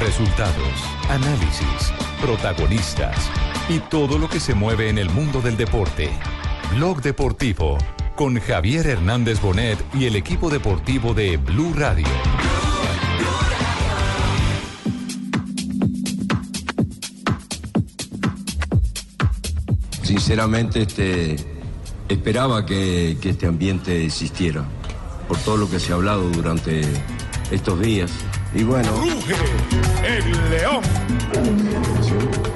Resultados, análisis, protagonistas y todo lo que se mueve en el mundo del deporte. Blog Deportivo con Javier Hernández Bonet y el equipo deportivo de Blue Radio. Sinceramente, este, esperaba que, que este ambiente existiera, por todo lo que se ha hablado durante estos días. Y bueno, Ruge el león.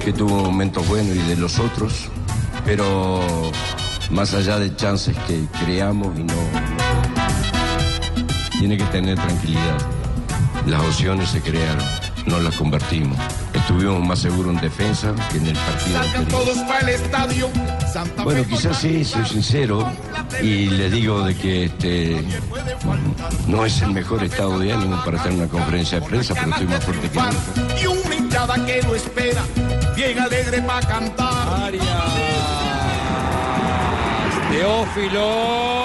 que tuvo momentos buenos y de los otros, pero más allá de chances que creamos y no... Tiene que tener tranquilidad. Las opciones se crearon, no las convertimos. Estuvimos más seguros en defensa que en el partido Salgan anterior. todos para el estadio. Santa Bueno, quizás sí, soy sincero y le digo de que este no es el mejor estado de ánimo para estar en una conferencia de prensa, pero estoy más fuerte que nunca. Y una hinchada que lo espera, bien alegre para cantar. Uno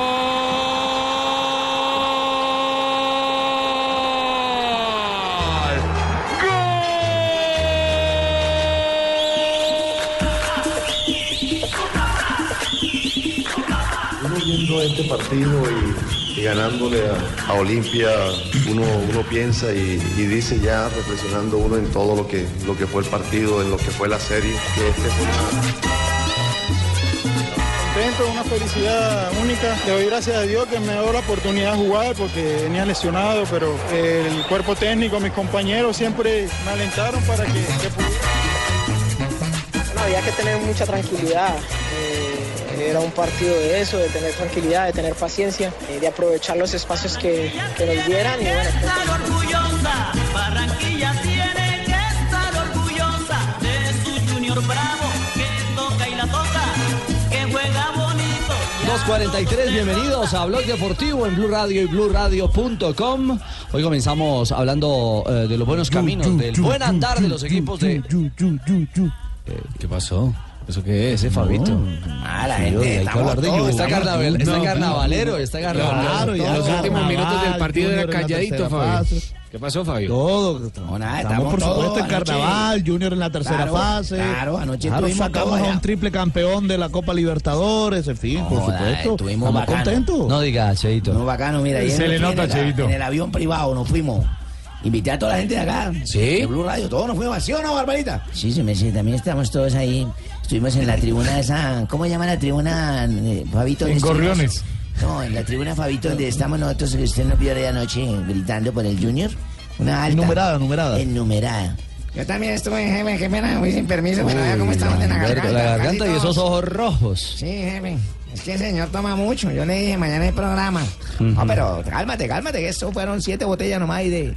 viendo este partido y, y ganándole a, a Olimpia, uno, uno piensa y, y dice ya reflexionando uno en todo lo que, lo que fue el partido, en lo que fue la serie, que este fue una felicidad única. Le doy gracias a Dios que me dio la oportunidad de jugar porque venía lesionado, pero el cuerpo técnico, mis compañeros siempre me alentaron para que, que pudiera. Bueno, había que tener mucha tranquilidad. Eh, era un partido de eso, de tener tranquilidad, de tener paciencia, eh, de aprovechar los espacios que, que nos dieran. Y bueno, estar orgullosa, Barranquilla tiene que estar orgullosa de su Junior Bravo, que toca y la toca, que juega bonito. 2.43, bienvenidos a Blog Deportivo en Blue Radio y BlueRadio.com. Hoy comenzamos hablando eh, de los buenos caminos, del buen andar de los equipos de... Eh, ¿Qué pasó? ¿Eso qué es, eh, Fabito? Ah, la Sí, gente, hay que hablar de. Está, carnaval, carnavalero, está carnavalero. Claro, ya los últimos minutos del partido era calladito, Fabio. ¿Qué pasó, Fabio? Todo. No, nada, Estamos, estamos, por supuesto en anoche. carnaval, Junior en la tercera Claro, fase. claro, anoche Claro, sacamos a un triple campeón de la Copa Libertadores, en fin, por supuesto. estuvimos Estamos contentos. No diga, Cheito. No, bacano, mira, Se le nota, Cheito. En el avión privado nos fuimos. Invité a toda la gente de acá. ¿Sí? De Blue Radio, todos nos fuimos. ¿Sí o no, Barbarita? Sí, sí, me sí, también estamos todos ahí. Estuvimos en la tribuna esa, ¿cómo llama la tribuna, eh, Fabito? En. Gorriones. No, en la tribuna Fabito, donde estamos nosotros, que usted nos vio de anoche gritando por el Junior. Una alta. Numerada, numerada. Enumerada. Yo también estuve, jefe, qué pena, muy sin permiso, pero vea cómo estamos de la garganta. La garganta y esos ojos rojos. Sí, jefe. Es que el señor toma mucho. Yo le dije, mañana hay programa. No, pero cálmate, cálmate, que eso fueron siete botellas nomás y de...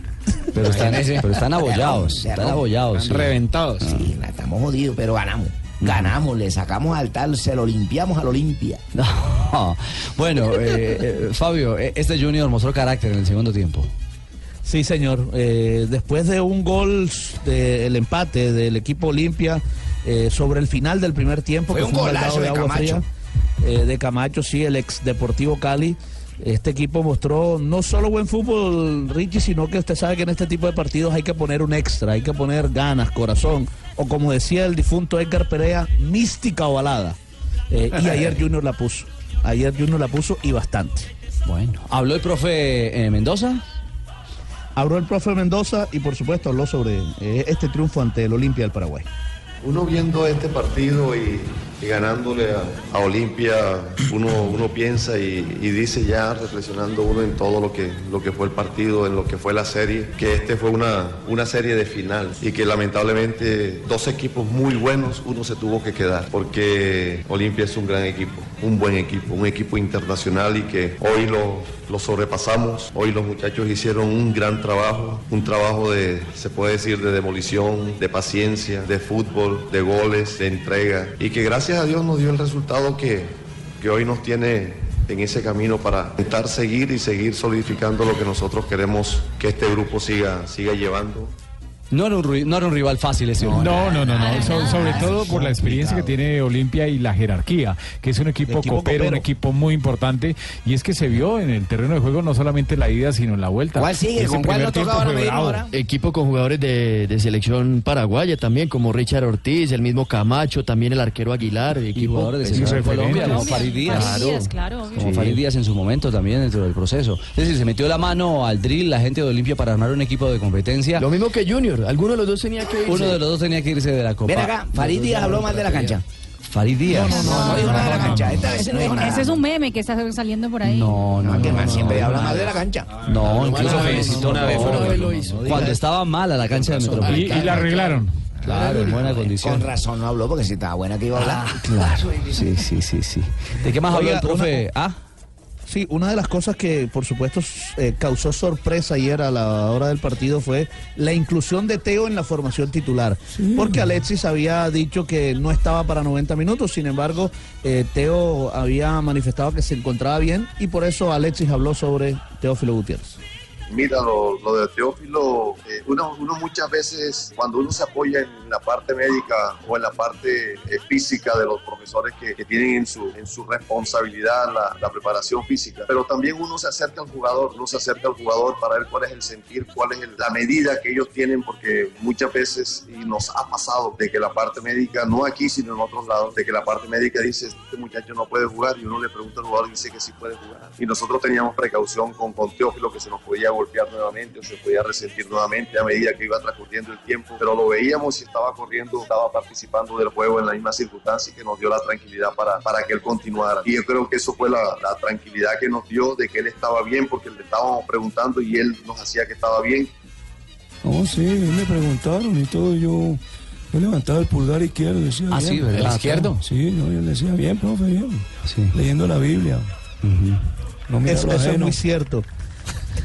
Pero están, pero están abollados. De de Están abollados. sí. Reventados. Sí, la estamos jodidos, pero ganamos. Ganamos, le sacamos al tal, se lo limpiamos a la Olimpia. No. Bueno, eh, eh, Fabio, eh, este Junior mostró carácter en el segundo tiempo. Sí, señor. Eh, después de un gol del empate del equipo Olimpia eh, sobre el final del primer tiempo, Fue que un fue golazo baldado de agua Camacho. fría, eh, de Camacho, sí, el ex Deportivo Cali. Este equipo mostró no solo buen fútbol, Richie, sino que usted sabe que en este tipo de partidos hay que poner un extra, hay que poner ganas, corazón, o como decía el difunto Edgar Perea, mística o balada. Eh, y ayer Junior la puso. Ayer Junior la puso y bastante. Bueno, ¿habló el profe eh, Mendoza? Habló el profe Mendoza y por supuesto habló sobre eh, este triunfo ante el Olimpia del Paraguay. Uno viendo este partido y, y ganándole a, a Olimpia, uno, uno piensa y, y dice ya, reflexionando uno en todo lo que, lo que fue el partido, en lo que fue la serie, que este fue una, una serie de final y que lamentablemente dos equipos muy buenos, uno se tuvo que quedar, porque Olimpia es un gran equipo, un buen equipo, un equipo internacional y que hoy lo, lo sobrepasamos, hoy los muchachos hicieron un gran trabajo, un trabajo de, se puede decir, de demolición, de paciencia, de fútbol, de goles, de entrega y que gracias a Dios nos dio el resultado que, que hoy nos tiene en ese camino para intentar seguir y seguir solidificando lo que nosotros queremos que este grupo siga, siga llevando. No era un, ri- no era un rival fácil ese No, no, no, no. So- sobre todo por la experiencia que tiene Olimpia y la jerarquía, que es un equipo, Equipo copero, un equipo muy importante. Y es que se vio en el terreno de juego no solamente la ida, sino en la vuelta. ¿Cuál sigue? Ese ¿Con cuál toca ahora ahora? Equipo con jugadores de, de selección paraguaya también, como Richard Ortiz, el mismo Camacho, también el arquero Aguilar. Equipo, jugadores de Sí, selección. Colombia, como Colombia. Farid Díaz. Farid claro. Como Sí. Farid Díaz en su momento también dentro del proceso. Es decir, se metió la mano al drill la gente de Olimpia para armar un equipo de competencia. Lo mismo que Junior, alguno de los dos tenía que irse. Uno de los dos tenía que irse de la Copa. Ven acá, Farid Díaz habló mal de la cancha. Farid Díaz. No, no, no dijo nada de la cancha. Esta vez no dijo nada. Ese es un meme que está saliendo por ahí. No, no, No, que no, siempre habla mal de la cancha. No, incluso felicitó. una vez. Cuando estaba mala la cancha de Metropolitano. y la arreglaron. Claro, en buena condición. Con razón no habló porque si estaba buena que iba a hablar. Claro. Sí, sí, sí, sí. ¿De qué más habló el profe? Ah, Sí, una de las cosas que por supuesto eh, causó sorpresa ayer a la hora del partido fue la inclusión de Teo en la formación titular. Porque Alexis había dicho que no estaba para 90 minutos, sin embargo, eh, Teo había manifestado que se encontraba bien y por eso Alexis habló sobre Teófilo Gutiérrez. Mira, lo, lo de Teófilo, eh, uno, uno muchas veces, cuando uno se apoya en la parte médica o en la parte eh, física de los profesores que, que tienen en su, en su responsabilidad la, la preparación física, pero también uno se acerca al jugador, uno se acerca al jugador para ver cuál es el sentir, cuál es el- la medida que ellos tienen, porque muchas veces, y nos ha pasado, de que la parte médica, no aquí, sino en otros lados, de que la parte médica dice, este muchacho no puede jugar, y uno le pregunta al jugador y dice que sí puede jugar. Y nosotros teníamos precaución con, con Teófilo, que se nos podía golpear nuevamente o se podía resentir nuevamente a medida que iba transcurriendo el tiempo, pero lo veíamos y estaba corriendo, estaba participando del juego en la misma circunstancia y que nos dio la tranquilidad para, para que él continuara. Y yo creo que eso fue la, la tranquilidad que nos dio de que él estaba bien, porque le estábamos preguntando y él nos hacía que estaba bien. No, sí, me preguntaron y todo, yo, yo levantaba el pulgar izquierdo y decía Ah, bien. sí, ¿verdad? ¿El izquierdo? Sí, no, yo le decía bien, profe, bien. sí. Leyendo la Biblia. No me Eso, eso es muy cierto.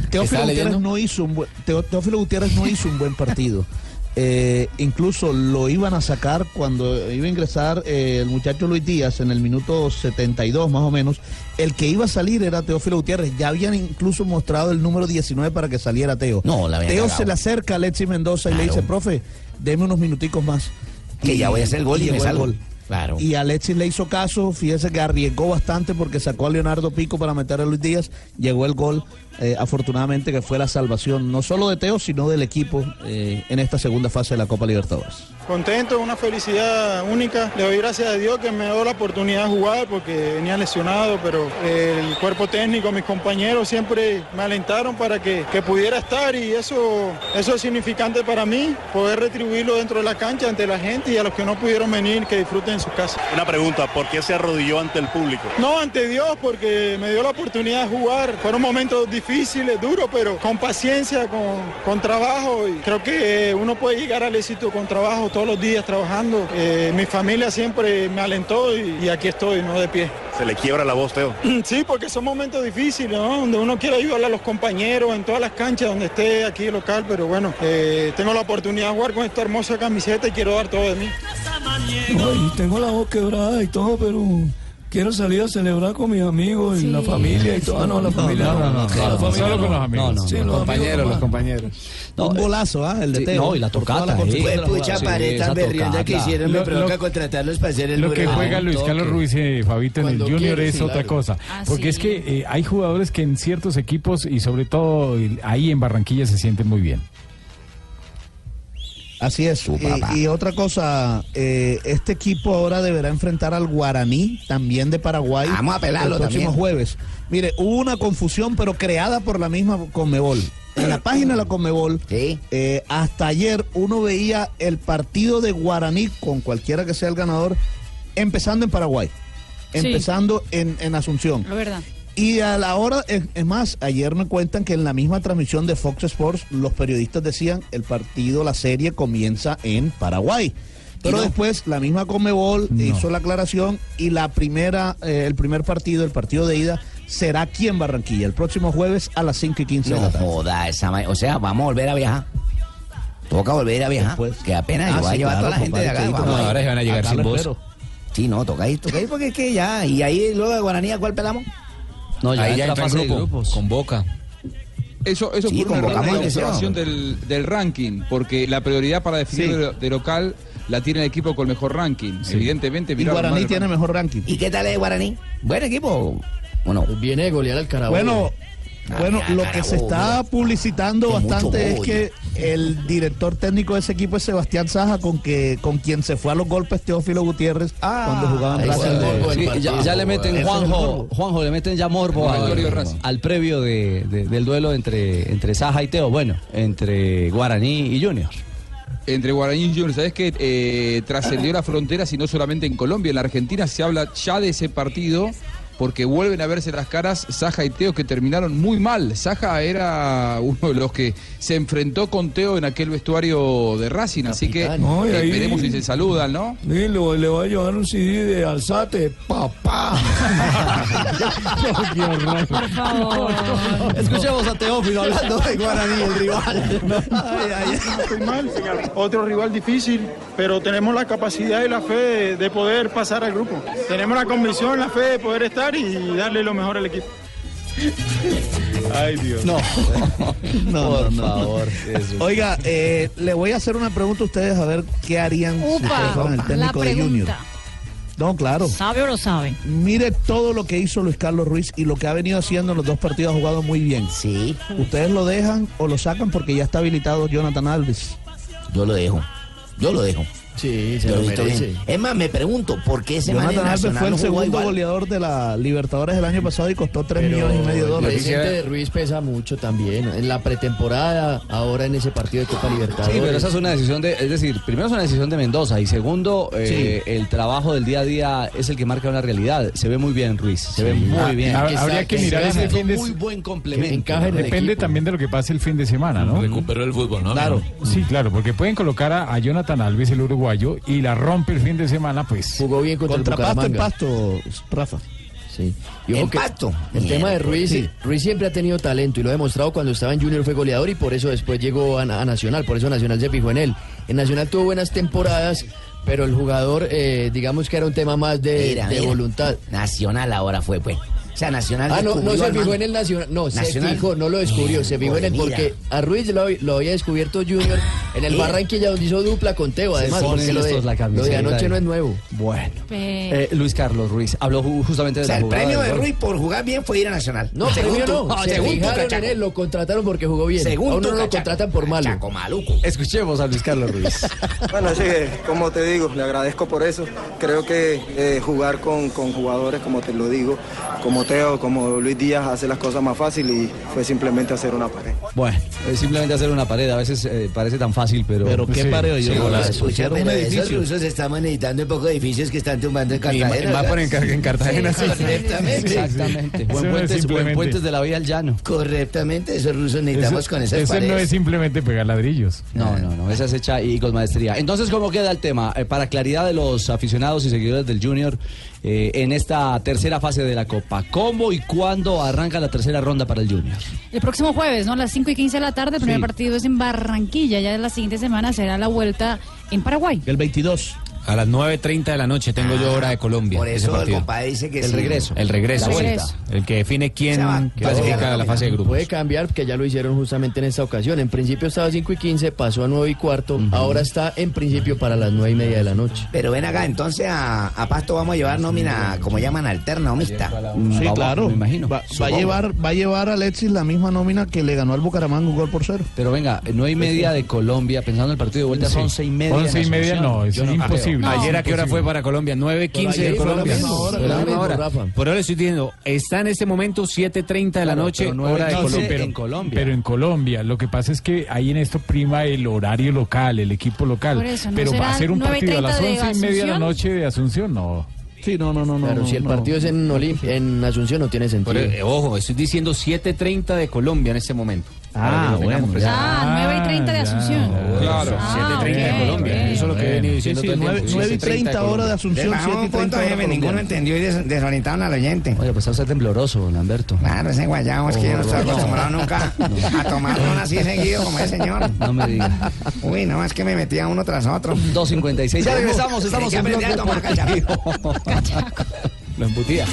Teófilo ¿Está Gutiérrez, no hizo un buen, Teófilo Gutiérrez no hizo un buen partido. Eh, incluso lo iban a sacar cuando iba a ingresar eh, el muchacho Luis Díaz en el minuto 72 más o menos. El que iba a salir era Teófilo Gutiérrez. Ya habían incluso mostrado el número 19 para que saliera Teo. No, la Teo cagado. se le acerca a Alexis Mendoza y le dice, profe, deme unos minuticos más. Que ya voy a hacer el gol y me el salgo. gol. Claro. Y Alexis le hizo caso, fíjese que arriesgó bastante porque sacó a Leonardo Pico para meter a Luis Díaz, llegó el gol, eh, afortunadamente que fue la salvación no solo de Teo, sino del equipo eh, en esta segunda fase de la Copa Libertadores. Contento, una felicidad única. Le doy gracias a Dios que me dio la oportunidad de jugar porque venía lesionado, pero el cuerpo técnico, mis compañeros siempre me alentaron para que, que pudiera estar y eso, eso es significante para mí, poder retribuirlo dentro de la cancha ante la gente y a los que no pudieron venir, que disfruten en sus casas. Una pregunta, ¿por qué se arrodilló ante el público? No, ante Dios, porque me dio la oportunidad de jugar. Fueron momentos difíciles, duros, pero con paciencia, con, con trabajo. Y creo que eh, uno puede llegar al éxito con trabajo todos los días trabajando. Eh, mi familia siempre me alentó y, y aquí estoy, no de pie. Se le quiebra la voz, Teo. Sí, porque son momentos difíciles, ¿no? Donde uno quiere ayudarle a los compañeros en todas las canchas donde esté aquí local, pero bueno, eh, tengo la oportunidad de jugar con esta hermosa camiseta y quiero dar todo de mí. Tengo la voz quebrada y todo, pero quiero salir a celebrar con mis amigos y la familia y todo. Ah, no, la familia no. no, no, solo con los amigos. No, no, Sí, los los compañeros, los compañeros. No, Un eh, golazo, ¿ah? El de sí, Teo. no, y la tocata, jugada. pucha tan berrionda que hicieron, me Lo- provoca lo- contratarlos para hacer el Lo que juega Luis. Carlos Ruiz, eh, Fabito, en el Junior quiere, es otra cosa. Ah, Porque sí. es que eh, hay jugadores que en ciertos equipos y sobre todo ahí en Barranquilla se sienten muy bien. Así es. Y, y otra cosa, eh, este equipo ahora deberá enfrentar al Guaraní, también de Paraguay. Vamos a pelarlo el próximo también. jueves. Mire, hubo una confusión, pero creada por la misma Conmebol. En la página de la Conmebol, eh, hasta ayer uno veía el partido de Guaraní, con cualquiera que sea el ganador, empezando en Paraguay, Sí. empezando en, en Asunción. Es verdad. Y a la hora, es, más, ayer me cuentan que en la misma transmisión de Fox Sports los periodistas decían el partido, la serie comienza en Paraguay. Pero no? después la misma Comebol hizo la aclaración y la primera, eh, el primer partido, el partido de ida, será aquí en Barranquilla, el próximo jueves a las 5 y 15 de No la tarde. joda, esa o sea, vamos a volver a viajar. Toca volver a viajar. que apenas Ah, yo voy a sí, llevar a toda claro, la gente de acá. vamos no, ahora se van a llegar sin voz. Sí, no, toca ahí, toca porque es que ya. Y ahí luego de Guaraní, ¿a cuál pelamos? No, ya Ahí ya entra entra en grupo, grupos. con Boca. Eso, eso Sí, una de del, del ranking, porque la prioridad para definir Sí. de, de local la tiene el equipo con mejor ranking. Evidentemente, Y Guaraní tiene mejor ranking. ¿Y qué tal es Guaraní? ¿Buen equipo? ¿O no? Viene de golear al Carabobo. Bueno, bueno, mira, lo que se está publicitando bastante es que el director técnico de ese equipo es Sebastián Saja, con que con quien se fue a los golpes Teófilo Gutiérrez cuando jugaban Sí, partido. ya, ya le meten Juanjo. Juanjo le meten ya morbo al, Victorio Racing. al previo de- de- del duelo entre, entre Saja y Teo, bueno, entre Guaraní y Junior. Entre Guaraní y Junior, ¿sabes que eh, trascendió las fronteras y no solamente en Colombia? En la Argentina se habla ya de ese partido porque vuelven a verse las caras Saja y Teo que terminaron muy mal. Saja era uno de los que se enfrentó con Teo en aquel vestuario de Racing, así que. No, y eh, ahí- veremos si se saludan, ¿no? Sí, le, voy a llevar un CD de Alzate, papá. Por favor. Escuchemos a Teófilo hablando de Guaraní, el rival. Ay, ay, estoy mal, otro rival difícil, pero tenemos la capacidad y la fe de poder pasar al grupo. Tenemos la convicción, la fe de poder estar y darle lo mejor al equipo. Ay, Dios. No, no, Por no, no. favor. Oiga, eh, le voy a hacer una pregunta a ustedes a ver qué harían si ustedes fueran Upa, el técnico de Junior. No, claro. ¿Sabe o no sabe? Mire todo lo que hizo Luis Carlos Ruiz y lo que ha venido haciendo en los dos partidos ha jugado muy bien. Sí, Ustedes lo dejan o lo sacan porque ya está habilitado Jonathan Alves. yo lo dejo. Yo lo dejo. Sí, se lo merece. bien. Es más, me pregunto, ¿por qué ese Jonathan Alves Nacional fue el segundo igual? goleador de la Libertadores del año pasado y costó 3 Pero millones y medio de El dólares. presente de Ruiz pesa mucho también. En la pretemporada, ahora en ese partido de Copa Libertadores. Sí, pero esa es una decisión de, es decir, primero es una decisión de Mendoza y segundo, eh, el trabajo del día a día es el que marca una realidad. Se ve muy bien Ruiz, se ve muy bien. Ah, Exacto, habría que mirar ese fin de muy buen complemento. en el Depende equipo. también de lo que pase el fin de semana, ¿no? Recuperó el fútbol, ¿no? Claro. Sí, claro, porque pueden colocar a, a Jonathan Alves, el uruguayo, y la rompe el fin de semana, pues. Jugó bien contra, Contra el pasto en pasto, Rafa. Sí. Y ojo En que pasto. El tema de Ruiz, Sí. Ruiz siempre ha tenido talento y lo ha demostrado cuando estaba en Junior fue goleador y por eso después llegó a, a Nacional, por eso Nacional se fijó en él. En Nacional tuvo buenas temporadas, pero el jugador, eh, digamos que era un tema más de, Mira, de mira. voluntad. Nacional ahora fue, pues. O sea, Nacional Ah, no, no se fijó en el Nacional, no, Nacional. se fijó, no lo descubrió, se fijó en Mira. porque a Ruiz lo, lo había descubierto Junior en el. Barranquilla donde hizo dupla con Teo, además, porque lo de, la lo de camiseta anoche no es nuevo. Bueno. Eh, Luis Carlos Ruiz habló ju- justamente O de sea, la el premio de. Ruiz por jugar bien fue ir a Nacional. No, premio no, se según tú, fijaron en cachaco. él, lo contrataron porque jugó bien. Según a uno tú, no lo contratan por malo. Cachaco maluco. Escuchemos a Luis Carlos Ruiz. Bueno, sí, como te digo, le agradezco por eso. Creo que eh, jugar con, con jugadores, como te lo digo, como Como Luis Díaz, hace las cosas más fácil y fue simplemente hacer una pared. Bueno, es simplemente hacer una pared, a veces eh, parece tan fácil, pero... Pero qué Sí, pareo yo. sí, golazo. Escucha, Pusieron un pero esos edificio. rusos estamos necesitando un poco de edificios que están tumbando en Cartagena. más por en, en Cartagena, sí. Correctamente. Exactamente. Buen no es puentes, buen puentes de la vía al llano. Correctamente, esos rusos necesitamos Eso- con esas eso paredes. no es simplemente pegar ladrillos. No, no, no, esa es hecha y con maestría. Entonces, ¿cómo queda el tema? Eh, para claridad de los aficionados y seguidores del Junior, eh, en esta tercera fase de la Copa, ¿cómo y cuándo arranca la tercera ronda para el Junior? El próximo jueves, ¿no? A las 5 y 15 de la tarde, el primer Sí. partido es en Barranquilla. Ya la siguiente semana será la vuelta en Paraguay. El 22. A las 9.30 de la noche tengo yo hora de Colombia. Por eso el compadre dice que El sí. regreso. El regreso. La sí. vuelta. El que define quién clasifica a la fase de grupos. Puede cambiar, que ya lo hicieron justamente en esta ocasión. En principio estaba a 5 y 15, pasó a 9 y cuarto. Ahora está en principio para las 9 y media de la noche. Pero ven acá, entonces a, a Pasto vamos a llevar nómina, como llaman, alterna o mixta. Sí, Vamos, claro. me imagino. Va, va a llevar, va a llevar a Alexis la misma nómina que le ganó al Bucaramanga un gol por cero. Pero venga, nueve y media de Colombia, pensando en el partido de vuelta, son once y media. en Once y media no, es Yo imposible. No. Ayer a qué hora fue para Colombia, 9.15 ayer de Colombia. Por ahora le estoy diciendo, está en este momento 7.30 de la Claro, noche, pero hora de Colombia. pero- en Colombia. Pero en Colombia, lo que pasa es que ahí en esto prima el horario local, el equipo local. Por eso, ¿no pero va a ser un partido a las 9:30 de once y media de la noche de Asunción, no. Sí, no, no, no. Claro, no, si el no. partido es en, Asunción no tiene sentido. Eh, ojo, estoy diciendo 7.30 de Colombia en este momento. Ah, bueno. presente. Ah, 9 y 30 de ya. Asunción. Claro. Ah, 7.30 de ok, Colombia. Eso es lo que he venido diciendo sí, todo el 9, tiempo. 9 y 30 de hora de. Asunción, Bajamos 7 y un punto, 30 hora jefe, ninguno entendió y des- desorientaron al oyente. Oye, pues está tembloroso, don Lamberto. Claro, ese guayabo es que yo no estoy acostumbrado nunca a tomarlo así seguido como ese señor. No me diga. Uy, no, es que me metía uno tras otro. 2.56. Ya regresamos, estamos en que Blog aprender a tomar Deportivo. Lo embutía.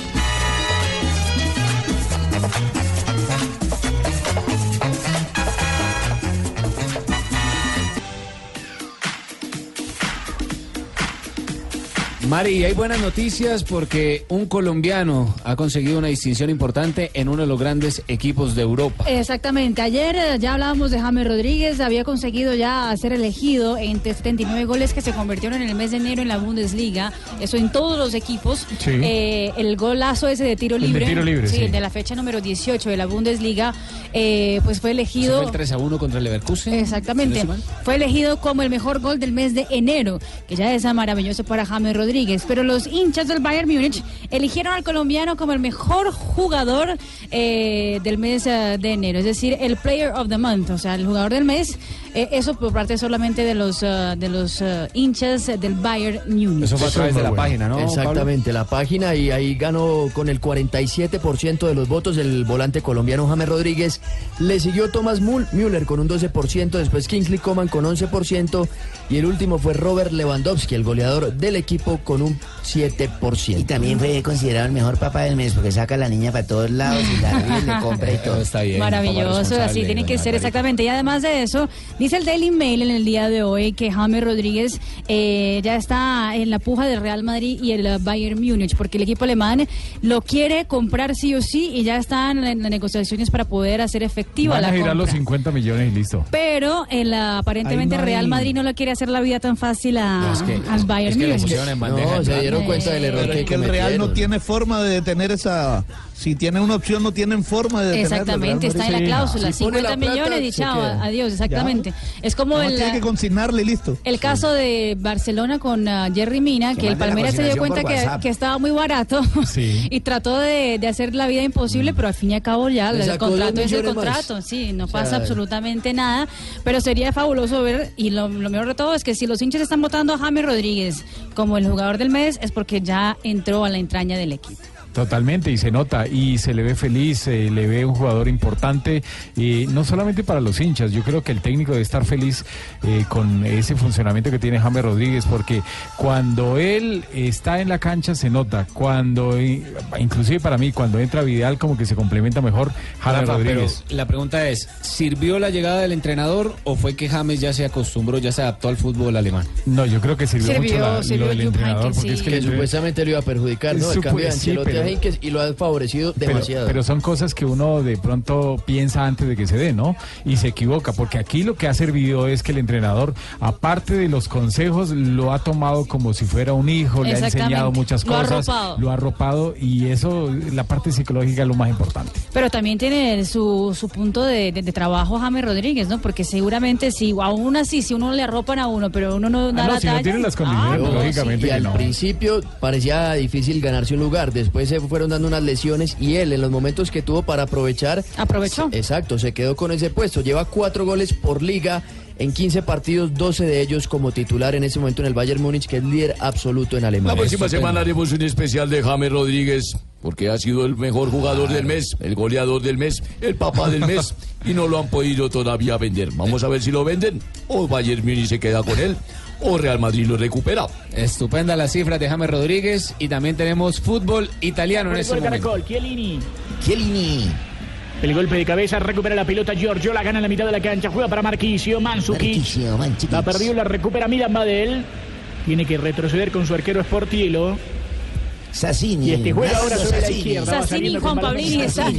Mari, hay buenas noticias porque un colombiano ha conseguido una distinción importante en uno de los grandes equipos de Europa. Exactamente. Ayer eh, ya hablábamos de James Rodríguez, había conseguido ya ser elegido entre 79 goles que se convirtieron en el mes de enero en la Bundesliga. Eso en todos los equipos. Sí. Eh, el golazo ese de tiro El de libre. tiro libre, sí. de la fecha número 18 de la Bundesliga, eh, pues fue ¿Eso elegido. fue el 3 a 1 contra el Leverkusen? Exactamente. Fue elegido como el mejor gol del mes de enero, que ya es maravilloso para James Rodríguez. Pero los hinchas del Bayern Múnich eligieron al colombiano como el mejor jugador eh, del mes eh, de enero, es decir, el Player of the Month, o sea, el jugador del mes. Eh, eso por parte solamente de los eh, de los eh, hinchas del Bayern Múnich. Eso fue a través de la página, ¿no? Exactamente, la página y ahí ganó con el 47% de los votos el volante colombiano James Rodríguez. Le siguió Thomas Müller con un 12%, después Kingsley Coman con 11% y el último fue Robert Lewandowski, el goleador del equipo con un 7%. Y también fue considerado el mejor papá del mes porque saca a la niña para todos lados y la ríe, le compra y todo. Está bien. Maravilloso, así tiene que ser exactamente. Y además de eso, dice el Daily Mail en el día de hoy que James Rodríguez eh, ya está en la puja del Real Madrid y el Bayern Múnich, porque el equipo alemán lo quiere comprar sí o sí y ya están en las negociaciones para poder hacer efectiva Van a la girar los compra. 50 millones y listo. Pero el, aparentemente Real Madrid no le quiere hacer la vida tan fácil a, No, es que- al Bayern es que Múnich. pusieron en bandeja No, se dieron cuenta del error Pero que es que el Real no tiene forma de detener esa. Si tienen una opción, no tienen forma de. Exactamente, está en la cláusula, pone 50 la plata, millones y chao, adiós, exactamente. Es como el, tiene que consignarle y listo. el caso de Barcelona con ah, Jerry Mina, Que el Palmeiras se dio cuenta que, que estaba muy barato Sí. y trató de, de hacer la vida imposible, pero al fin y al cabo ya el contrato es el millones más. contrato, sí, no O sea, pasa absolutamente nada, pero sería fabuloso ver, y lo, lo mejor de todo es que si los hinchas están votando a James Rodríguez como el jugador del mes, es porque ya entró a la entraña del equipo. Totalmente, y se nota, y se le ve feliz, se le ve un jugador importante, y no solamente para los hinchas, yo creo que el técnico debe estar feliz eh, con ese funcionamiento que tiene James Rodríguez, porque cuando él está en la cancha se nota, cuando, eh, inclusive para mí, cuando entra Vidal como que se complementa mejor James Rafa, pero Rodríguez. la pregunta es, ¿sirvió la llegada del entrenador o fue que James ya se acostumbró, ya se adaptó al fútbol alemán? No, yo creo que sirvió, Sirvió, mucho la- sirvió lo del entrenador, porque es que, que el- supuestamente lo iba a perjudicar, ¿no? El cambio de Ancelotti y lo ha favorecido demasiado. pero son cosas que uno de pronto piensa antes de que se dé, ¿no? Y se equivoca, porque aquí lo que ha servido es que el entrenador, aparte de los consejos, lo ha tomado como si fuera un hijo, le ha enseñado muchas Lo ha cosas, arropado. lo ha arropado y eso, la parte psicológica es lo más importante. Pero también tiene su, su punto de, de- de trabajo James Rodríguez, ¿no? Porque seguramente si aún así, si uno le arropan a uno, pero uno no da Ah, no, la si no tiene las condiciones, ah, no, lógicamente Y que al no. principio parecía difícil ganarse un lugar, después se fueron dando unas lesiones y él en los momentos que tuvo para aprovechar... Aprovechó. Exacto, se quedó con ese puesto. Lleva cuatro goles por liga en 15 partidos, 12 de ellos como titular en ese momento en el Bayern Múnich, que es líder absoluto en Alemania. La próxima semana haremos un especial de James Rodríguez, porque ha sido el mejor jugador del mes, el goleador del mes, el papá del mes, y no lo han podido todavía vender. Vamos a ver si lo venden, o Bayern Múnich se queda con él, o Real Madrid lo recupera. Estupenda la cifra de James Rodríguez y también tenemos fútbol italiano en este momento. Caracol, Chiellini. Chiellini. El golpe de cabeza recupera la pelota Giorgio, la gana en la mitad de la cancha, juega para Marquisio, Mansukic. La perdió, la recupera Milan Badel. Tiene que retroceder con su arquero Sportiello. Sassini. Y este juega ahora sobre la izquierda. Sassini y Juan Pablini de están,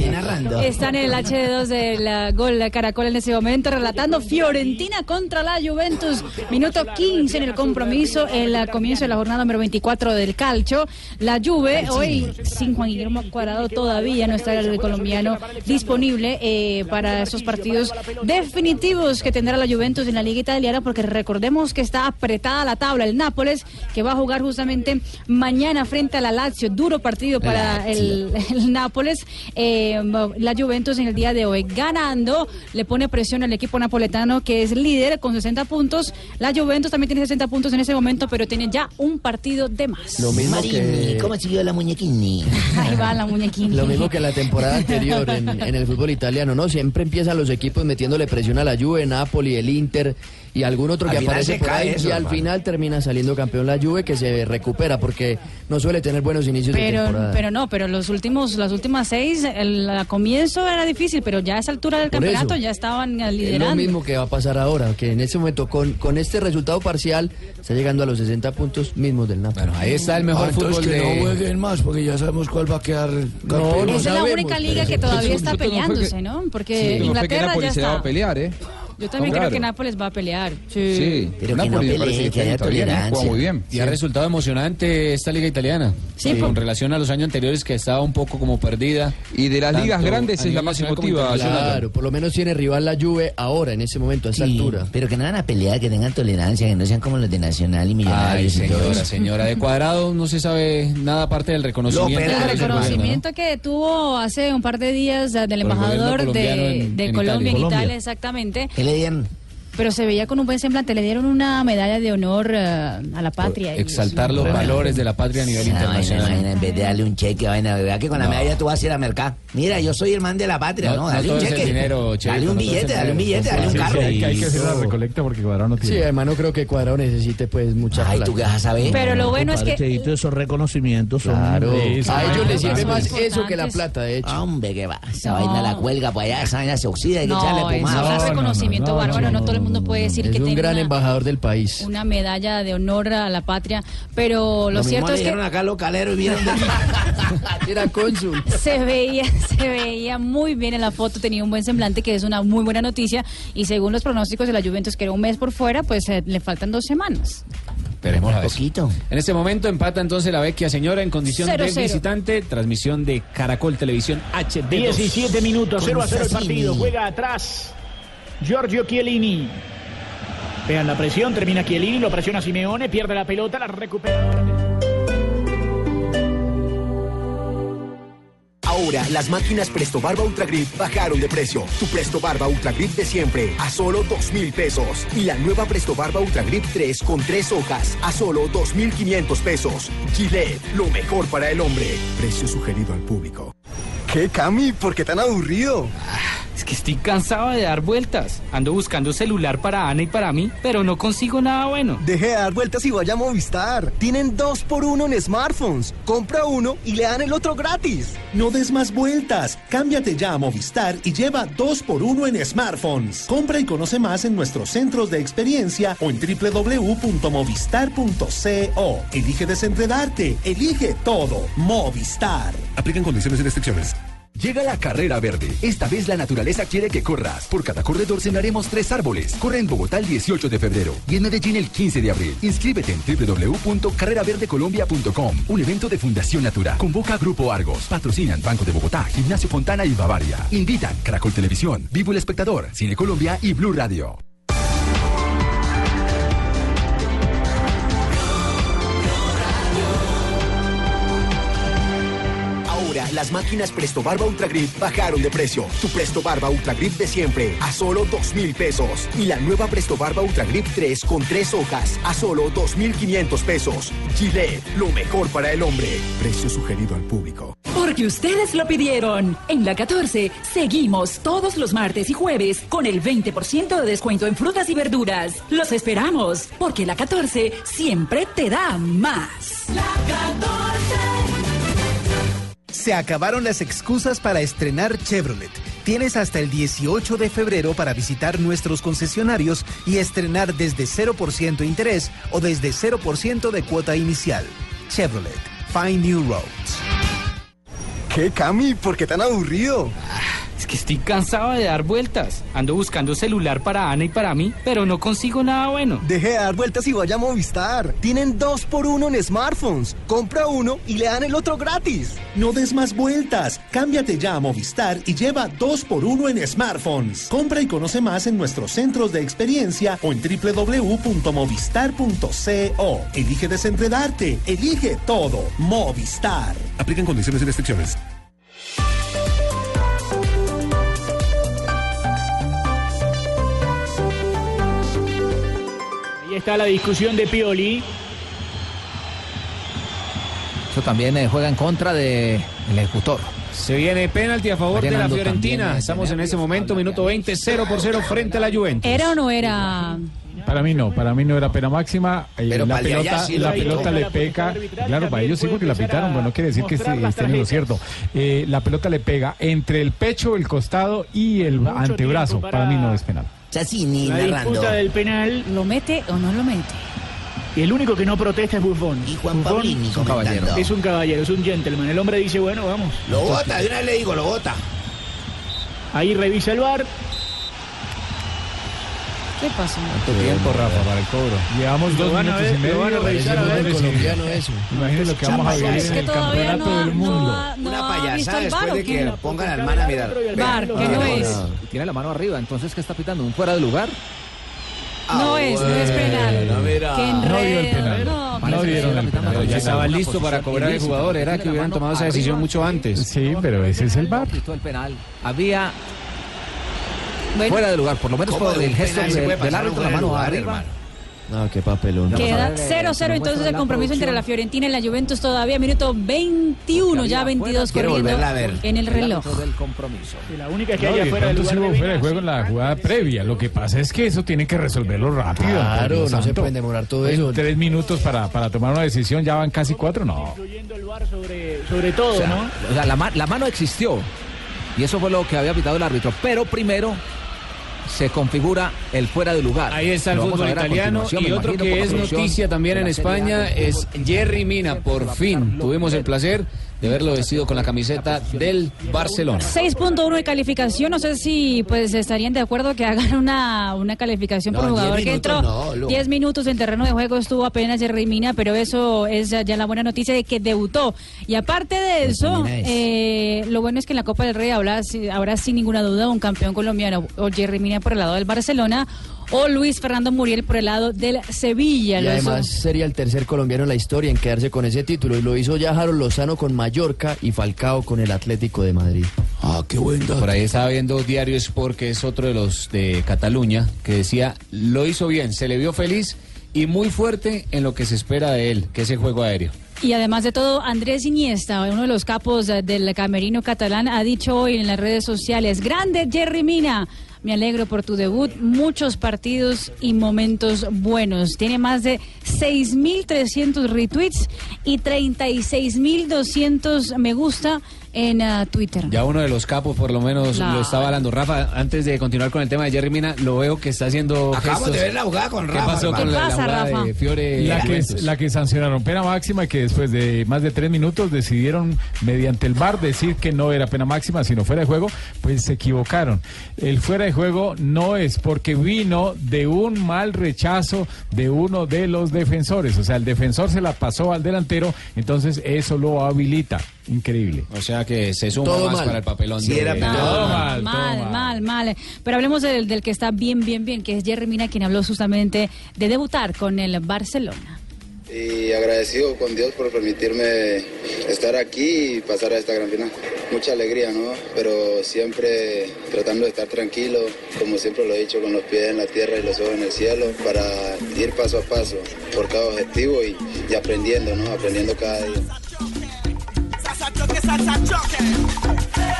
están en el HD2 del gol de Caracol en ese momento, relatando Fiorentina contra la Juventus. Minuto 15 en el compromiso, el comienzo de la jornada número 24 del Calcio. La Juve, hoy sin Juan Guillermo Cuadrado todavía no está el colombiano disponible eh, para esos partidos definitivos que tendrá la Juventus en la Liga Italiana, porque recordemos que está apretada la tabla. El Nápoles, que va a jugar justamente mañana frente a la Lazio, duro partido para el, el Nápoles. Eh, la Juventus en el día de hoy ganando, le pone presión al equipo napoletano que es líder con 60 puntos. La Juventus también tiene 60 puntos en ese momento, pero tiene ya un partido de más. Lo mismo Marini, que- ¿cómo siguió la muñequini? Ahí va la muñequina. Lo mismo que la temporada anterior en, en el fútbol italiano, ¿no? Siempre empiezan los equipos metiéndole presión a la Juve, Napoli, el Inter, y algún otro que aparece por cae ahí eso, y al hermano. final termina saliendo campeón la Juve que se recupera porque no suele tener buenos inicios de Pero, temporada. pero no, pero los últimos, las últimas seis, el, al comienzo era difícil, pero ya a esa altura del Por campeonato eso. ya estaban eh, Es lo liderando. mismo que va a pasar ahora, que en este momento con, con este resultado parcial está llegando a los 60 puntos mismos del Napoli. ahí está el mejor Ah, fútbol que de- no jueguen más porque ya sabemos cuál va a quedar campeón. Esa es la única liga que todavía está que- peleándose, ¿no? Porque Sí, que Inglaterra Napoli ya se la va está. a pelear, ¿eh? Yo también Claro. creo que Nápoles va a pelear. Sí, Pero que Napoli no pelee, parece que que haya está bien, juega tolerancia. muy bien. Y ha resultado emocionante esta liga italiana. Sí, Eh, por- con relación a los años anteriores que estaba un poco como perdida. Y de las Tanto ligas grandes a es la más emotiva. Claro, por lo menos tiene rival la Juve ahora, en ese momento, a esta Sí, altura. Pero que no van a pelear, que tengan tolerancia, que no sean como los de Nacional y Ay, Millonarios y todo señora, señora. De cuadrado no se sabe nada aparte del reconocimiento. Lo El que reconocimiento que tuvo hace un par de días del embajador de, en- de en Colombia en Italia. Exactamente. ¿Qué le dieron? Pero se veía con un buen semblante. Le dieron una medalla de honor eh, a la patria. ¿no? y Exaltar los Bueno. valores de la patria a nivel vaina, internacional. vaina, en vez de darle un cheque, vaina, ¿verdad? Que con la No. medalla tú vas a ir a mercar. Mira, yo soy el man de la patria, No, ¿no? no Dale un cheque. dinero, dale un no billete, dale un billete, dale un Sí, carro. sí, hay, que- hay que hacer la recolecta porque Cuadrado no Sí, tiene. además no creo que Cuadrado necesite pues mucha Ay, plata. ¿tú qué vas a saber? Pero lo bueno es que esos reconocimientos son Claro, Eso, a ellos les sirve más eso que la plata, de hecho. Hombre, que va. Esa No. vaina la cuelga para allá, esa vaina se oxida, hay que no, echarle pomada. No, un no, reconocimiento no, no, bárbaro. No, no, todo el mundo puede decir Es que un tiene gran una, embajador del país. una medalla de honor a la patria. Pero lo, Lo mismo cierto le es que acá y vieron de... Era cónsul. se veía, se veía muy bien en la foto, tenía un buen semblante, que es una muy buena noticia. Y según los pronósticos de la Juventus, que era un mes por fuera, pues eh, le faltan dos semanas. Esperemos a ver. poquito. En este momento empata entonces la Vecchia Señora en condición Cero, de cero. visitante. Transmisión de Caracol Televisión HD. 17 minutos, 0 a 0 el partido. Juega atrás Giorgio Chiellini. Vean la presión, termina Chiellini, lo presiona Simeone, pierde la pelota, la recupera. Ahora, las máquinas Presto Barba Ultra Grip bajaron de precio. Tu Presto Barba Ultra Grip de siempre a solo 2 mil pesos. Y la nueva Presto Barba Ultra Grip 3 con 3 hojas a solo 2,500 pesos. Gillette, lo mejor para el hombre. Precio sugerido al público. ¿Qué, Cami? ¿Por qué tan aburrido? Es que estoy cansado de dar vueltas. Ando buscando celular para Ana y para mí, pero no consigo nada bueno. Deje de dar vueltas y vaya a Movistar. Tienen dos por uno en smartphones. Compra uno y le dan el otro gratis. No des más vueltas. Cámbiate ya a Movistar y lleva 2 por 1 en smartphones. Compra y conoce más en nuestros centros de experiencia o en www.movistar.co. Elige desenredarte. Elige todo. Movistar. Aplican condiciones y restricciones. Llega la carrera verde. Esta vez la naturaleza quiere que corras. Por cada corredor sembraremos tres árboles. Corre en Bogotá el 18 de febrero y en Medellín el 15 de abril. Inscríbete en www.carreraverdecolombia.com. Un evento de Fundación Natura. Convoca Grupo Argos. Patrocinan Banco de Bogotá, Gimnasio Fontana y Bavaria. Invitan Caracol Televisión, Vivo el Espectador, Cine Colombia y Blue Radio. Ahora, las máquinas Presto Barba Ultra Grip bajaron de precio. Tu Presto Barba Ultra Grip de siempre a solo 2 mil pesos. Y la nueva Presto Barba Ultra Grip 3 con 3 hojas a solo 2,500 pesos. Gillette, lo mejor para el hombre. Precio sugerido al público. Porque ustedes lo pidieron. En la 14 seguimos todos los martes y jueves con el 20% de descuento en frutas y verduras. Los esperamos, porque la 14 siempre te da más. La 14. Se acabaron las excusas para estrenar Chevrolet. Tienes hasta el 18 de febrero para visitar nuestros concesionarios y estrenar desde 0% interés o desde 0% de cuota inicial. Chevrolet. Find New Roads. ¿Qué, Cami? ¿Por qué tan aburrido? Es que estoy cansado de dar vueltas. Ando buscando celular para Ana y para mí, pero no consigo nada bueno. Deje de dar vueltas y vaya a Movistar. Tienen dos por uno en smartphones. Compra uno y le dan el otro gratis. No des más vueltas. Cámbiate ya a Movistar y lleva 2 por 1 en smartphones. Compra y conoce más en nuestros centros de experiencia o en www.movistar.co. Elige desenredarte. Elige todo. Movistar. Aplican condiciones y restricciones. Ahí está la discusión de Pioli. Eso también eh, juega en contra del ejecutor. Se viene penalti a favor de la Fiorentina. también, Estamos en ese momento, minuto 20, 0 por 0 frente a la Juventus. ¿Era o no era? Para mí no, para mí no era pena máxima. Eh, Pero la pelota, sí la pelota le pega. Claro, para ellos sí porque la pitaron, bueno, no quiere decir que esté- estén en lo cierto. Eh, la pelota le pega entre el pecho, el costado y el antebrazo. para- mí no es penal. La disputa del penal. ¿Lo mete o no lo mete? Y el único que no protesta es Buffon. Y Juan Pablini es un caballero. Es un caballero, es un gentleman. El hombre dice, bueno, vamos. Lo bota, de una vez le digo, lo bota. Ahí revisa el bar. ¿Qué pasó? ¿Cuánto tiempo, Rafa, para el cobro? Llevamos dos minutos ver, y medio. lo van a revisar a ver. Colombiano eso. Imagínense lo que vamos a vivir Es en que el campeonato no, del no mundo. ha, no Una payasada después de ¿o que pongan al man a mirar. Bar, ¿qué no es? Tiene la mano arriba, entonces ¿qué está pitando? ¿Un fuera de lugar? No es, no es penal. Mira. Qué No dio el penal. No, No dieron el penal. Pero ya estaba listo para cobrar el jugador. Era que hubieran tomado esa decisión mucho antes. Sí, pero ese es el bar. El penal. Había Bueno. fuera de lugar, por lo menos ¿Cómo por el gesto del, puede del árbitro, la mano lugar, arriba. hermano? No, qué papelón. Queda Vamos a ver, 0-0 eh, entonces el compromiso entre la. Fiorentina y la Juventus todavía, minuto 21, ya 22 Quiero corriendo en el reloj. árbitro del compromiso. Y la única que No, haya fuera de pronto lugar. sí hubo de fuera de Vina, juego en la jugada previa. Lo que pasa es que eso tiene que resolverlo rápido. Claro, no se pueden demorar todo En eso. Tres minutos para, para tomar una decisión, ya van casi cuatro, no. Incluyendo el bar sobre, sobre todo, O sea, ¿no? o sea, la mano existió. Y eso fue lo que había pitado el árbitro. Pero primero se configura el fuera de lugar. Ahí está el Lo fútbol italiano y otro imagino, que es noticia también en España es. Jerry Mina. Por fin tuvimos el placer de verlo vestido con la camiseta del Barcelona. 6.1 de calificación, no sé si pues estarían de acuerdo que hagan una, una calificación por No, jugador 10 que entró no, Lu. 10 minutos en terreno de juego estuvo apenas Jerry Mina, pero eso es ya la buena noticia de que debutó. Y aparte de eso, Mina es. eh, lo bueno es que en la Copa del Rey habrá, habrá sin ninguna duda un campeón colombiano, o Jerry Mina por el lado del Barcelona, o Luis Fernando Muriel por el lado del Sevilla. Y además sería el tercer colombiano en la historia en quedarse con ese título. Y lo hizo ya Harold Lozano con Mallorca y Falcao con el Atlético de Madrid. Ah, qué buen dato. Por ahí estaba viendo Diario Sport, que es otro de los de Cataluña, que decía, lo hizo bien, se le vio feliz y muy fuerte en lo que se espera de él, que es el juego aéreo. Y además de todo, Andrés Iniesta, uno de los capos eh, del camerino catalán, ha dicho hoy en las redes sociales, grande Jerry Mina, me alegro por tu debut, muchos partidos y momentos buenos. Tiene más de 6.300 retweets y 36.200 me gusta en ah, Twitter. Ya uno de los capos por lo menos lo estaba hablando. Rafa, antes de continuar con el tema de Jerry Mina, lo veo que está haciendo Acabamos gestos. de ver la jugada con ¿Qué Rafa, pasó hermano. con la, la ¿Qué pasa, Rafa? de Fiore? La que, la que sancionaron pena máxima y que después de más de tres minutos decidieron mediante el VAR decir que no era pena máxima sino fuera de juego, pues se equivocaron. El fuera de juego no es porque vino de un mal rechazo de uno de los defensores, o sea, el defensor se la pasó al delantero, entonces eso lo habilita. Increíble. O sea que se suma Todo más mal. para el papelón. Sí, de- era No, Todo mal, mal, todo mal, mal. mal, Pero hablemos del, del que está bien, bien, bien, que es Jerry Mina, quien habló justamente de debutar con el Barcelona. y agradecido con Dios por permitirme estar aquí y pasar a esta gran final. Mucha alegría, ¿no? Pero siempre tratando de estar tranquilo, como siempre lo he dicho, con los pies en la tierra y los ojos en el cielo, para ir paso a paso por cada objetivo y, y aprendiendo, ¿no? Aprendiendo cada día.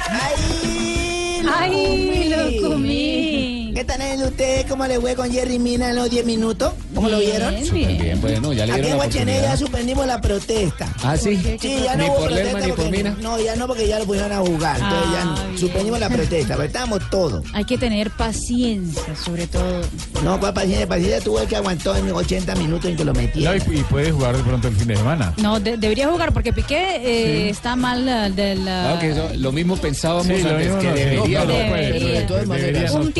¡Ay! ¡Ay, lo comí! ¿Qué tal en usted? ¿Cómo le fue con Jerry Mina en los 10 minutos? ¿Cómo lo vieron? Bien, bien. bien, bueno, ya le Aquí en Guachené ya suspendimos la protesta. Ah, sí. Sí, ya no Ni hubo por protesta Lerma ni por porque- Mina. No, ya no porque ya lo pusieron a jugar. Entonces Ah, ya bien. suspendimos la protesta, pero estábamos todos. Hay que tener paciencia, sobre todo. No, cuál paciencia, paciencia tuvo el que aguantó en 80 minutos en que lo No, metieron. y, y puede jugar de pronto el fin de semana. No, de- debería jugar porque Piqué eh, está mal eh, del... Claro que eso- lo mismo pensábamos Sí, lo antes mismo que no, debería. No, ¿no? no puede, Debería. pues, De todas pues, debería maneras. no Un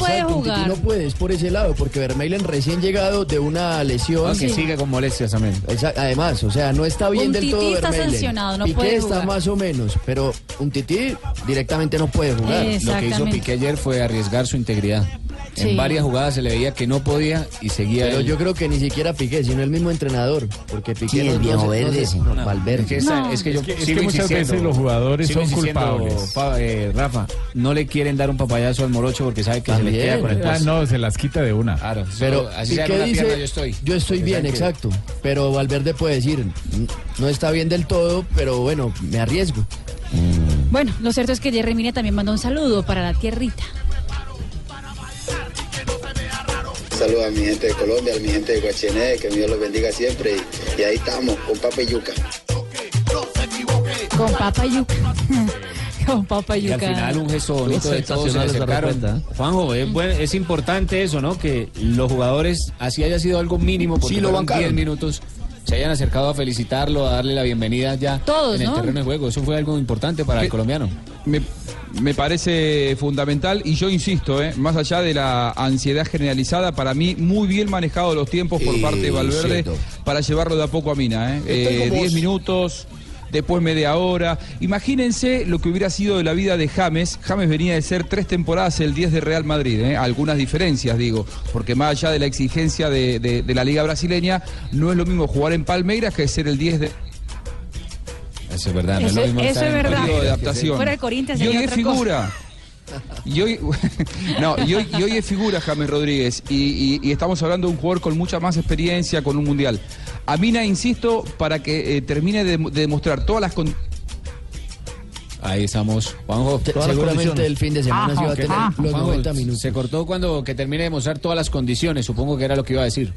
puede jugar. Titi no puede, es por ese lado, porque Vermeilen recién llegado de una lesión. Ah, que sigue con molestias también. Además, o sea, no está bien Un del tití todo está Vermeilen. sancionado, no Piqué puede está jugar. más o menos, pero un tití directamente no puede jugar. Eh, Lo que hizo. Piqué ayer fue arriesgar su integridad. Sí. En varias jugadas se le veía que no podía y seguía. Pero él. yo creo que ni siquiera Piqué, sino el mismo entrenador, porque Piqué Sí, no, el no viejo se- no verde, Es Valverde. que, esa- No. es que yo Es que- es que sigo muchas veces los jugadores son culpables. Pa- eh, Rafa, no le quieren dar un papayazo al morocho porque sabe que se le queda con el Ah, poste. no, se las quita de una. Claro, Pero solo- así Piqué una dice, pierna, yo estoy. yo estoy Porque bien, exacto. Pero Valverde puede decir, "Mm, no está bien del todo, pero bueno, me arriesgo. Bueno, lo cierto es que Jerry Mina también mandó un saludo para la tierrita. Saludo a mi gente de Colombia, a mi gente de Guachené, que Dios los bendiga siempre. Y, y ahí estamos, con papa y yuca. Con papa y yuca. Con papa y Y al yuca. final un gesto bonito de todos se acercaron. Juanjo, es, importante eso, ¿no? Que los jugadores, así haya sido algo mínimo, porque Sí, lo fueron bancaron. 10 minutos, se hayan acercado a felicitarlo, a darle la bienvenida ya Todos, en el ¿no? terreno de juego. Eso fue algo importante para el colombiano. Me, me parece fundamental y yo insisto, ¿eh? más allá de la ansiedad generalizada, para mí muy bien manejado los tiempos por Eh, parte de Valverde cierto. para llevarlo de a poco a Mina. ¿eh? Estoy Eh, con vos. 10 minutos, después media hora. Imagínense lo que hubiera sido de la vida de James. James venía de ser tres temporadas el 10 de Real Madrid. ¿eh? Algunas diferencias, digo, porque más allá de la exigencia de, de- de la liga brasileña, no es lo mismo jugar en Palmeiras que ser el 10 de... Eso es verdad, Eso- eso es verdad. periodo de adaptación. Fuera de Corinthians y hoy es figura. Y hoy, no, y hoy, y hoy es figura James Rodríguez y, y- y estamos hablando de un jugador con mucha más experiencia, con un mundial. A Mina, insisto, para que eh, termine de, de demostrar todas las condiciones. Ahí estamos, Juanjo. Se- seguramente el fin de semana sí va a tener los Juanjo, 90 minutos. Se cortó cuando que termine de mostrar todas las condiciones, supongo que era lo que iba a decir.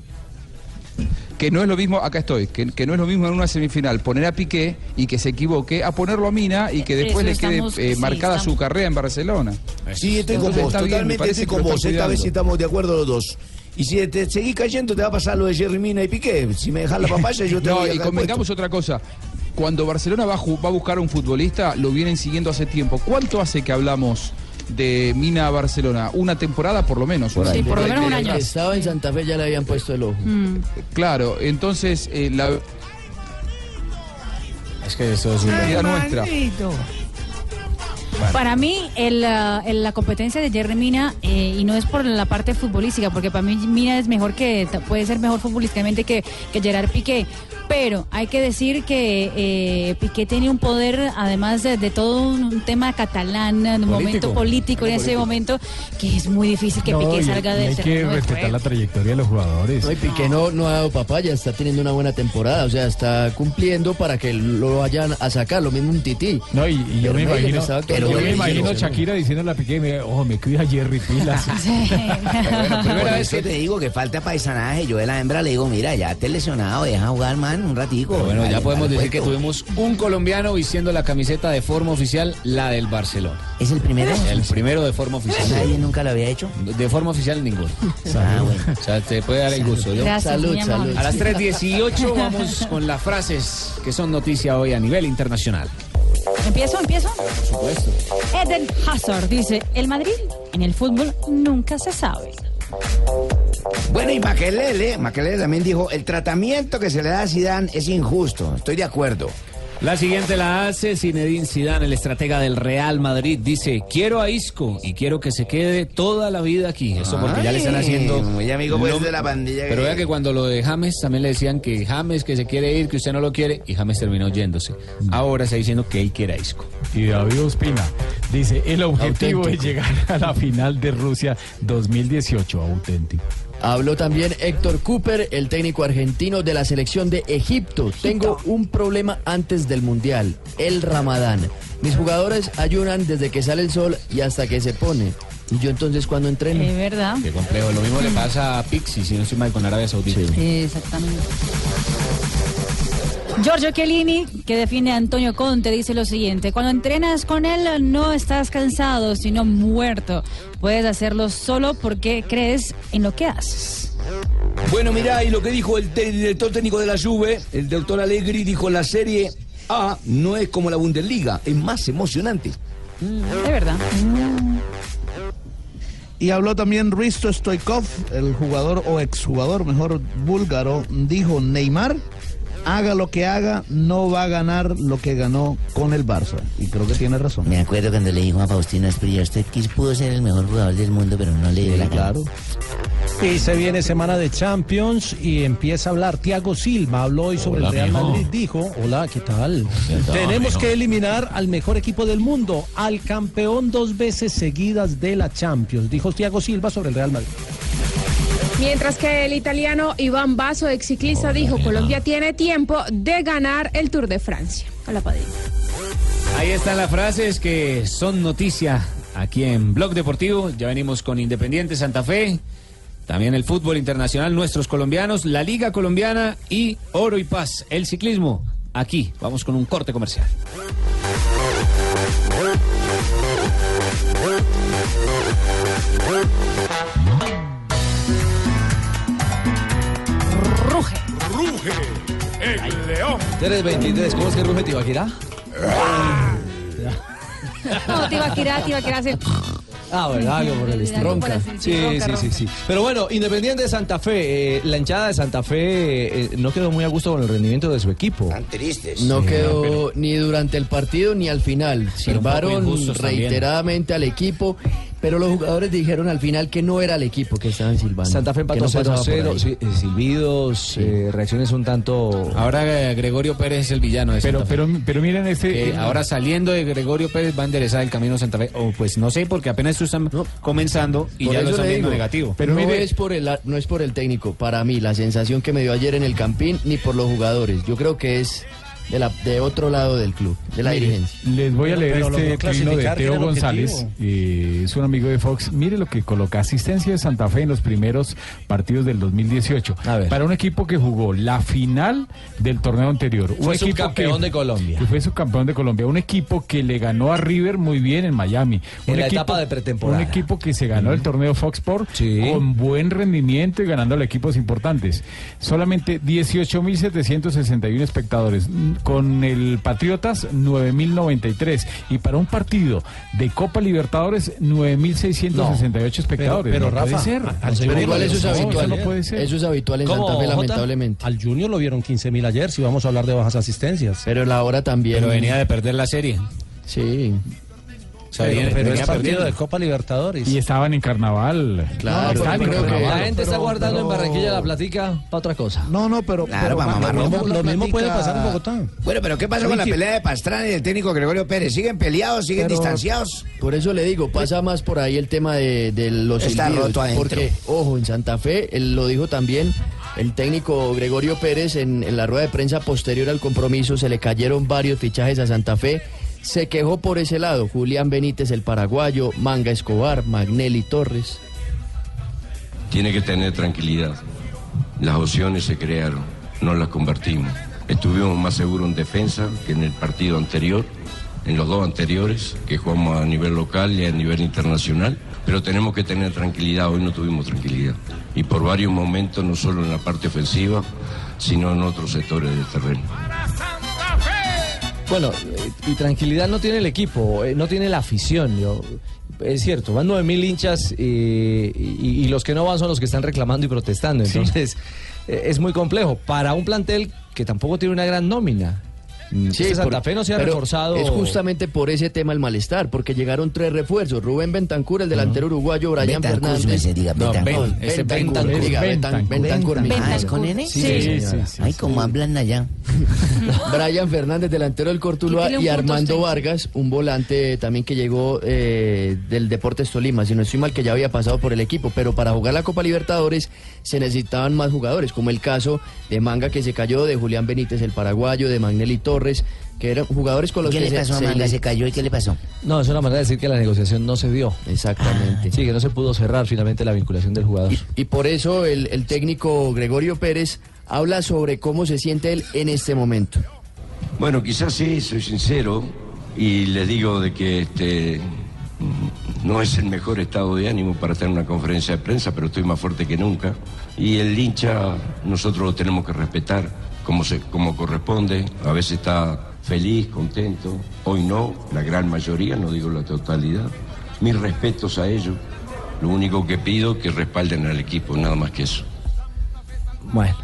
Que no es lo mismo, acá estoy, que, que no es lo mismo en una semifinal poner a Piqué y que se equivoque, a ponerlo a Mina y que después Eso le quede estamos- eh, sí, marcada estamos- su carrera en Barcelona. Sí, estoy con Entonces vos, bien, me totalmente parece estoy con vos. Esta vez estamos de acuerdo los dos. Y si te seguís cayendo, te va a pasar lo de Jerry Mina y Piqué. Si me dejas la papaya, yo te No, voy a y dejar convengamos otra cosa. Cuando Barcelona va a, ju- va a buscar a un futbolista, lo vienen siguiendo hace tiempo. ¿Cuánto hace que hablamos de Mina a Barcelona? Una temporada por lo menos. Sí, por lo menos un año. Estaba en Santa Fe, ya le habían puesto el ojo. Mm. Claro, entonces eh, la Es que eso es vida nuestra. Para mí, el, ah, el- la competencia de Jerry Mina, eh, y no es por la parte futbolística, porque para mí Mina es mejor que, puede ser mejor futbolísticamente que, que Gerard Piqué. Pero hay que decir que eh, Piqué tiene un poder, además de, de todo un, un tema catalán, un momento político en ese momento, que es muy difícil que No, Piqué y- salga y del Hay que respetar la trayectoria de los jugadores. No, y Piqué no, no ha dado papaya, está teniendo una buena temporada, o sea, está cumpliendo para que lo vayan a sacar, lo mismo un tití. No, y, y yo me imagino, actuando yo me imagino sí, Shakira diciéndole a Piqué, me- ojo, me cuida Jerry Pilas. Por eso te digo que falta paisanaje. Yo de la hembra le digo, mira, ya te has lesionado, deja jugar, un ratico. Pero bueno, ya podemos decir que puesto. tuvimos un colombiano vistiendo la camiseta de forma oficial, la del Barcelona. ¿Es el primero? El primero de forma oficial. Nadie nunca lo había hecho. De forma oficial ninguno. Ah, bueno. O sea, te puede dar el gusto. ¿yo? Gracias, Salud, salud. A las 3.18 vamos con las frases que son noticia hoy a nivel internacional. ¿Empiezo? ¿Empiezo? Por supuesto. Eden Hazard dice, el Madrid en el fútbol nunca se sabe. Bueno, y Maquelele, Maquelele también dijo, el tratamiento que se le da a Zidane es injusto. Estoy de acuerdo. La siguiente la hace Zinedine Zidane, el estratega del Real Madrid. Dice, quiero a Isco y quiero que se quede toda la vida aquí. Eso porque ya le están haciendo... muy amigo, pues, lo- de la pandilla Pero que- vea que cuando lo de James también le decían que James que se quiere ir, que usted no lo quiere, y James terminó yéndose. Ahora está diciendo que él quiere a Isco. Y David Ospina dice, el objetivo Auténtico. es llegar a la final de Rusia 2018, auténtico. Habló también Héctor Cooper, el técnico argentino de la selección de Egipto. Tengo un problema antes del Mundial, el Ramadán. Mis jugadores ayunan desde que sale el sol y hasta que se pone. ¿Y yo entonces cuando entreno? Es verdad. Qué complejo. Lo mismo le pasa a Pixi, si no estoy mal, con Arabia Saudita. Exactamente. Giorgio Chiellini, que defiende a Antonio Conte, dice lo siguiente, cuando entrenas con él no estás cansado, sino muerto. Puedes hacerlo solo porque crees en lo que haces. Bueno, mirá, y lo que dijo el director técnico de la Juve, el doctor Allegri, dijo la Serie A no es como la Bundesliga, es más emocionante. De verdad. Y habló también Risto Stoikov, el jugador o exjugador, mejor búlgaro, dijo Neymar, haga lo que haga, no va a ganar lo que ganó con el Barça. Y creo que tiene razón. Me acuerdo cuando le dijo a Faustino Espriella, usted quis- pudo ser el mejor jugador del mundo, pero no le dio la claro. Y se viene semana de Champions y empieza a hablar. Tiago Silva habló hoy sobre Hola, el Real mijo. Madrid. Dijo, hola, ¿qué tal? tal, Tenemos mijo? que eliminar al mejor equipo del mundo, al campeón dos veces seguidas de la Champions, dijo Tiago Silva sobre el Real Madrid. Mientras que el italiano Iván Basso, ex ciclista, dijo Colombia tiene tiempo de ganar el Tour de Francia. Hola, Padilla. Ahí están las frases que son noticia aquí en Blog Deportivo. Ya venimos con Independiente Santa Fe. También el fútbol internacional, nuestros colombianos, la Liga Colombiana y Oro y Paz, el ciclismo. Aquí, vamos con un corte comercial. Ruge, el león. 323, ¿cómo es que ruge Tibaquirá? No, Tibaquirá, Tibaquirá hace... Ah, bueno, algo por el estilo. Ronca. Sí, sí, sí, sí. Pero bueno, Independiente de Santa Fe, eh, la hinchada de Santa Fe eh, no quedó muy a gusto con el rendimiento de su equipo. Tan tristes. No Sí, quedó pero- ni durante el partido ni al final. Silbaron también. reiteradamente al equipo, pero los jugadores dijeron al final que no era el equipo que estaban silbando. Santa Fe empató no pasaba por 0-0, ahí. sí, eh, silbidos, eh, reacciones un tanto... Ahora eh, Gregorio Pérez es el villano de Pero, Santa Fe. pero, pero miren este. Eh, ahora saliendo de Gregorio Pérez va a enderezar el camino a Santa Fe. O pues no sé, porque apenas tú están comenzando y Por ya lo están viendo digo, negativo. no, es por el, no es por el técnico. Para mí, la sensación que me dio ayer en el Campín, ni por los jugadores. Yo creo que es de, la, de otro lado del club, de la Mire, dirigencia. Les voy a leer pero este trino de Teo González, eh, es un amigo de Fox. Mire lo que coloca asistencia de Santa Fe en los primeros partidos del 2018. Para un equipo que jugó la final del torneo anterior. Un Fue equipo subcampeón que- de Colombia. Que fue subcampeón de Colombia. Un equipo que le ganó a River muy bien en Miami. En un la equipo, etapa de pretemporada. Un equipo que se ganó el torneo Fox Sport con buen rendimiento y ganando a equipos importantes. Solamente 18.761 espectadores. Con el Patriotas, 9.093. Y para un partido de Copa Libertadores, 9.668 espectadores. pero no puede Rafa, ser. al Pero Junior igual eso es habitual. 15.000 no ayer. puede ser. Eso es habitual en ¿Cómo, Santa Fe, lamentablemente. Al Junior lo vieron 15 mil ayer, si vamos a hablar de bajas asistencias. Pero la hora también. Pero venía de perder la serie. Sí. O sea, pero viene- pero venía es partido de Copa Libertadores. Y estaban en carnaval. Claro, pero carnaval. la gente está pero- guardando en Barranquilla la platica para otra cosa. No, no, pero, Claro, pero para mamar, lo, lo mismo puede pasar en Bogotá. Bueno, pero ¿qué pasó con la pelea de Pastrana y el técnico Gregorio Pérez? ¿Siguen peleados? ¿Siguen Pero- distanciados? Por eso le digo, pasa más por ahí el tema de, de los Está silbidos, roto adentro. Porque, ojo, en Santa Fe, él lo dijo también el técnico Gregorio Pérez en, en la rueda de prensa posterior al compromiso, se le cayeron varios fichajes a Santa Fe. Se quejó por ese lado, Julián Benítez, el paraguayo, Manga Escobar, Magnelli Torres. Tiene que tener tranquilidad. Las opciones se crearon, no las convertimos. Estuvimos más seguros en defensa que en el partido anterior, en los dos anteriores, que jugamos a nivel local y a nivel internacional. Pero tenemos que tener tranquilidad, hoy no tuvimos tranquilidad. Y por varios momentos, no solo en la parte ofensiva, sino en otros sectores del terreno. Bueno, y tranquilidad no tiene el equipo, eh, no tiene la afición. Yo, es cierto, van 9.000 hinchas eh, y, y los que no van son los que están reclamando y protestando. Entonces, eh, es muy complejo. Para un plantel que tampoco tiene una gran nómina. Mm, este Santa por- Fe no se ha reforzado. Es justamente por ese tema el malestar, porque llegaron tres refuerzos. Rubén Bentancur, el delantero uruguayo, Brian Fernández. me se diga No, Bentancur. Ben- Ese Bentancur, Bentancur. diga, Bentan- Bentancur. Bentancur, mi Ah, ¿es señora. con N? Sí, Sí, sí, sí, Ay, cómo hablan allá. Brian Fernández, delantero del Cortuluá, y Armando usted. Vargas, un volante también que llegó eh, del Deportes Tolima, si no estoy mal, que ya había pasado por el equipo, pero para jugar la Copa Libertadores se necesitaban más jugadores, como el caso de Manga que se cayó, de Julián Benítez, el paraguayo, de Magnelli Torres, que eran jugadores con los ¿Qué que le pasó a Manga? ¿Se cayó y qué le pasó? No, es una manera de decir que la negociación no se dio. Exactamente. Sí, que no se pudo cerrar finalmente la vinculación del jugador. Y por eso el, el técnico Gregorio Pérez habla sobre cómo se siente él en este momento. Bueno, quizás sí, soy sincero y les digo de que este no es el mejor estado de ánimo para estar en una conferencia de prensa, pero estoy más fuerte que nunca. Y el hincha nosotros lo tenemos que respetar como, se, como corresponde. A veces está feliz, contento, hoy no, la gran mayoría, no digo la totalidad. Mis respetos a ellos. Lo único que pido es que respalden al equipo, nada más que eso. Bueno,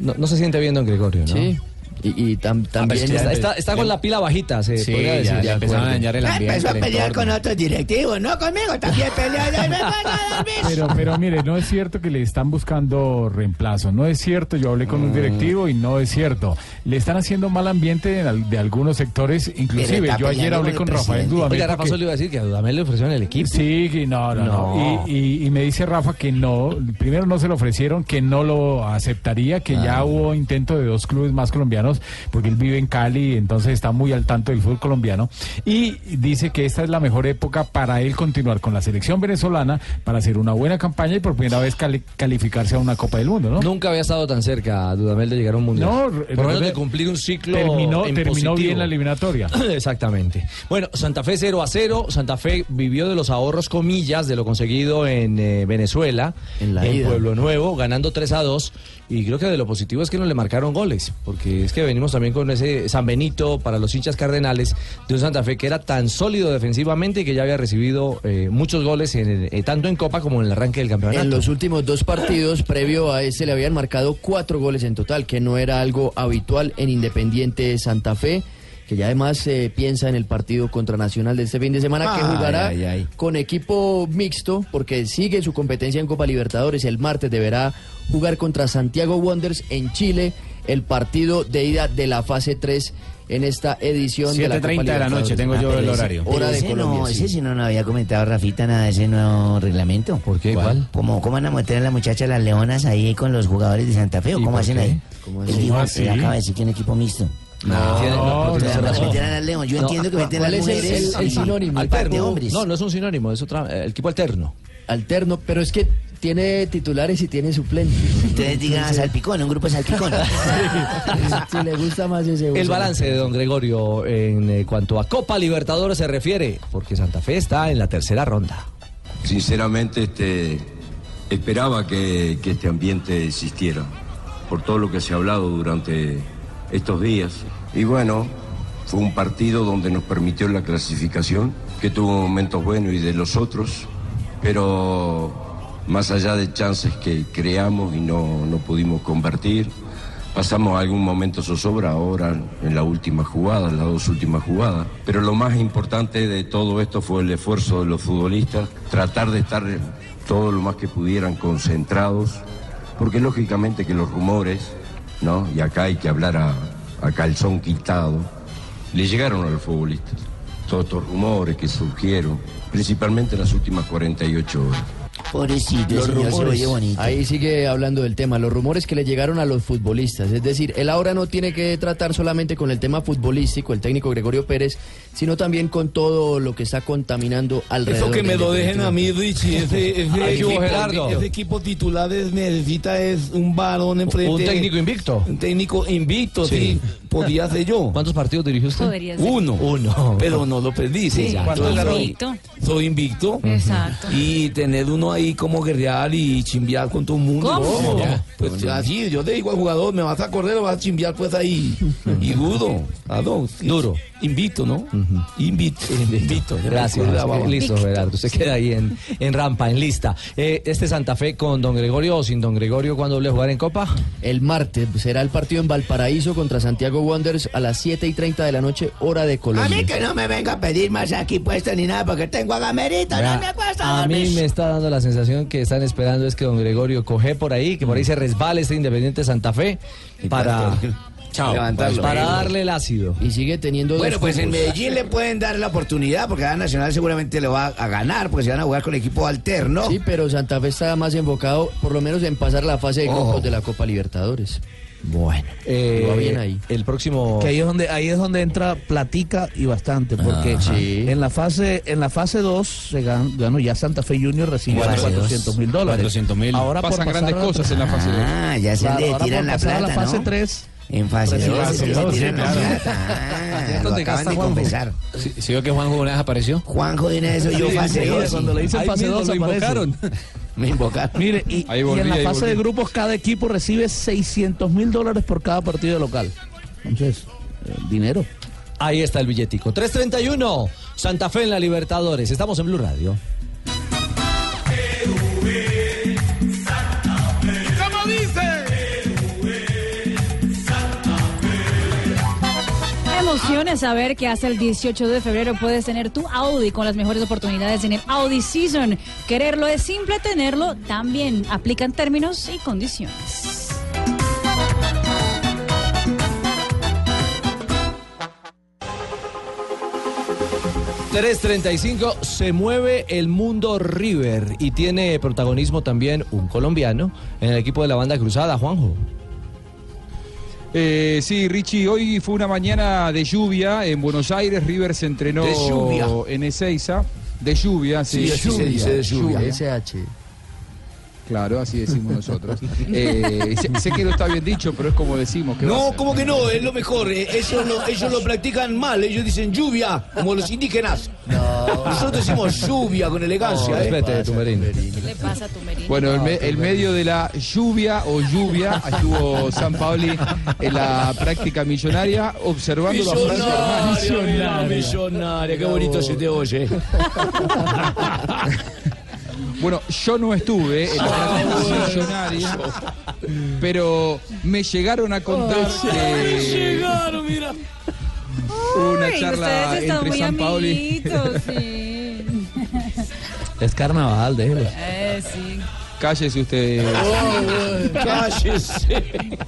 no, no se siente bien don Gregorio, ¿no? Sí. Y, y tam- también está, está- está con la pila bajita, se Sí, podría decir. ya empezaron a dañar el Ah, ambiente. empezó a el pelear con otros directivos, no conmigo, también peleó. ya me van a dar besos. Pero, pero mire, no es cierto que le están buscando reemplazo. No es cierto, yo hablé con un directivo y no es cierto. Le están haciendo mal ambiente de algunos sectores. Inclusive, yo ayer hablé con con el Rafael. Dudamel. Oiga, Rafa porque- solo iba a decir que a Dudamel le ofrecieron el equipo. Sí, que no, no, no. No. Y, y- y me dice Rafa que no, primero no se lo ofrecieron, que no lo aceptaría, que ya hubo intento de dos clubes más colombianos colombianos, porque él vive en Cali, entonces está muy al tanto del fútbol colombiano. Y dice que esta es la mejor época para él continuar con la selección venezolana, para hacer una buena campaña y por primera vez cali- calificarse a una Copa del Mundo, ¿no? Nunca había estado tan cerca, Dudamel, de llegar a un mundial. No, por menos de cumplir un ciclo. Terminó, en terminó positivo. bien la eliminatoria. Exactamente. Bueno, Santa Fe 0 a 0. Santa Fe vivió de los ahorros, comillas, de lo conseguido en eh, Venezuela, en, la ida. Pueblo Nuevo, ganando 3 a 2. Y creo que de lo positivo es que no le marcaron goles, porque es que venimos también con ese San Benito para los hinchas cardenales de un Santa Fe que era tan sólido defensivamente y que ya había recibido eh, muchos goles en eh, tanto en Copa como en el arranque del campeonato. En los últimos dos partidos, previo a ese, le habían marcado cuatro goles en total, que no era algo habitual en Independiente Santa Fe, que ya además eh, piensa en el partido contra Nacional de este fin de semana, que jugará ay, ay. con equipo mixto, porque sigue su competencia en Copa Libertadores. El martes deberá jugar contra Santiago Wanderers en Chile, el partido de ida de la fase 3 en esta edición de la Copa 7:30 de la noche, tengo yo Ah, el pero ese- horario. Hora de ese Colombia. no, sí. ese sí no nos había comentado Rafita nada de ese nuevo reglamento. ¿Por qué? ¿Cuál? ¿Cómo, ¿Cómo van a meter a las muchachas las leonas ahí con los jugadores de Santa Fe o ¿Y cómo hacen qué? ahí? ¿Cómo Él dijo, ¿Ah, sí? acaba de decir que en equipo mixto. No, no, tiene además razón. meter a las leones. Yo No, entiendo que meten a ¿Cuál las es el- el- sinónimo? y El parte de terno. hombres. No, no es un sinónimo, es otra, el equipo alterno. Alterno, pero es que tiene titulares y tiene suplentes. Entonces diga salpicón, un grupo de salpicón. si le gusta más ese El balance de don Gregorio en eh, cuanto a Copa Libertadores se refiere, porque Santa Fe está en la tercera ronda. Sinceramente, este, esperaba que, que este ambiente existiera, por todo lo que se ha hablado durante estos días. Y bueno, fue un partido donde nos permitió la clasificación, que tuvo momentos buenos y de los otros, pero más allá de chances que creamos y no, no pudimos convertir, pasamos algún momento zozobra ahora en la última jugada, en las dos últimas jugadas. Pero lo más importante de todo esto fue el esfuerzo de los futbolistas, tratar de estar todo lo más que pudieran concentrados, porque lógicamente que los rumores, ¿no? Y acá hay que hablar a, a calzón quitado, le llegaron a los futbolistas. Todos estos rumores que surgieron, principalmente en las últimas 48 horas. Pobrecito, Los señor se rumores. oye bonito. Ahí sigue hablando del tema, los rumores que le llegaron a los futbolistas. Es decir, él ahora no tiene que tratar solamente con el tema futbolístico, el técnico Gregorio Pérez, sino también con todo lo que está contaminando alrededor. Eso que me lo dejen a mí. Richie. Ese, ese Ay, equipo, Gerardo. ese equipo titular es- necesita es un varón enfrente. Un técnico invicto. Un técnico invicto, sí. Podía ser yo. ¿Cuántos partidos dirigió usted? Podría ser. Uno. Uno. Pero no lo perdí. Sí, ya. ¿cuántos Entonces, ganó? soy- Invicto. Soy invicto. Exacto. Y tener uno ahí como guerrear y chimbear con todo el mundo. ¿Cómo? No, Pues así, yo te digo al jugador, me vas a correr o vas a chimbear pues ahí. Y duro. claro, sí. Duro. Invicto, ¿no? Invicto. Invicto. Gracias. Recuerda, vamos. Listo, Gerardo. Usted queda ahí en, en rampa, en lista. Eh, ¿Este Santa Fe con don Gregorio o sin don Gregorio cuando doble jugar en Copa? El martes será el partido en Valparaíso contra Santiago Wanderers a las 7 y 30 de la noche, hora de A Colombia. mí que no me venga a pedir más aquí puesto ni nada porque tengo a Gamerito, no me cuesta a mí dormir. me está dando la sensación que están esperando es que don Gregorio coge por ahí, que por ahí se resbale este Independiente Santa Fe para, Chao. Levantarlo. para darle el ácido. Y sigue teniendo dos Bueno, pues en. Medellín le pueden dar la oportunidad porque a Nacional seguramente le va a ganar porque se van a jugar con equipo alterno. Sí, pero Santa Fe está más enfocado, por lo menos en pasar la fase de grupos de la Copa Libertadores. Bueno, eh, Va bien ahí. El próximo. Que ahí es donde ahí es donde entra platica y bastante porque Ajá. En la fase en la fase 2 se gan- ganó ya Santa Fe Junior recibió Fase 400 mil dólares 400.000. ahora por Pasan pasar grandes a- cosas en la fase dos. Ah, ya se Claro, le ahora tiran por la plata, la fase ¿no? 3 En fase Recibe 2 fase se dos, tiran sí, la claro. plata. Ah, lo ¿Dónde acaban de confesar. ¿Sí, sí vio que Juanjo una vez apareció? Juanjo de una vez yo fase enseguida, 2. cuando le dicen fase mismo 2 lo aparece. invocaron. Me invocaron. Mire, y, Ahí y volví, en la fase de grupos cada equipo recibe 600 mil dólares por cada partido local. Entonces, eh, dinero. Ahí está el billetico. 331. Santa Fe en la Libertadores. Estamos en Blue Radio. Emoción es saber que hasta el 18 de febrero puedes tener tu Audi con las mejores oportunidades en el Audi Season. Quererlo es simple, tenerlo también. Aplican términos y condiciones. $3.35 se mueve el mundo River y tiene protagonismo también un colombiano en el equipo de la banda cruzada, Juanjo. Eh, sí, Richie, hoy fue una mañana de lluvia en Buenos Aires. River se entrenó De lluvia. en Ezeiza. De lluvia, sí. Sí, así se dice, de lluvia. SH. Claro, así decimos nosotros. Eh, sé, sé que no está bien dicho, pero es como decimos. ¿qué va a No, como que no, es lo mejor. eh, Ellos lo, ellos lo practican mal, ellos dicen lluvia, como los indígenas. Nosotros decimos lluvia con elegancia. ¿eh? Respete, Tumberín. ¿Qué le pasa a tu merino? Bueno, el, me- el medio de la lluvia o lluvia estuvo San Paoli en la práctica millonaria observando la Millonaria, mirá, millonaria, qué bonito se te oye. Bueno, yo no estuve en la práctica millonaria, pero me llegaron a contar que Llegaron, mira. una charla ustedes están entre muy San Paoli. amiguitos, sí. Es carnaval, déjelo. Eh, sí. Cállese usted. Cállese.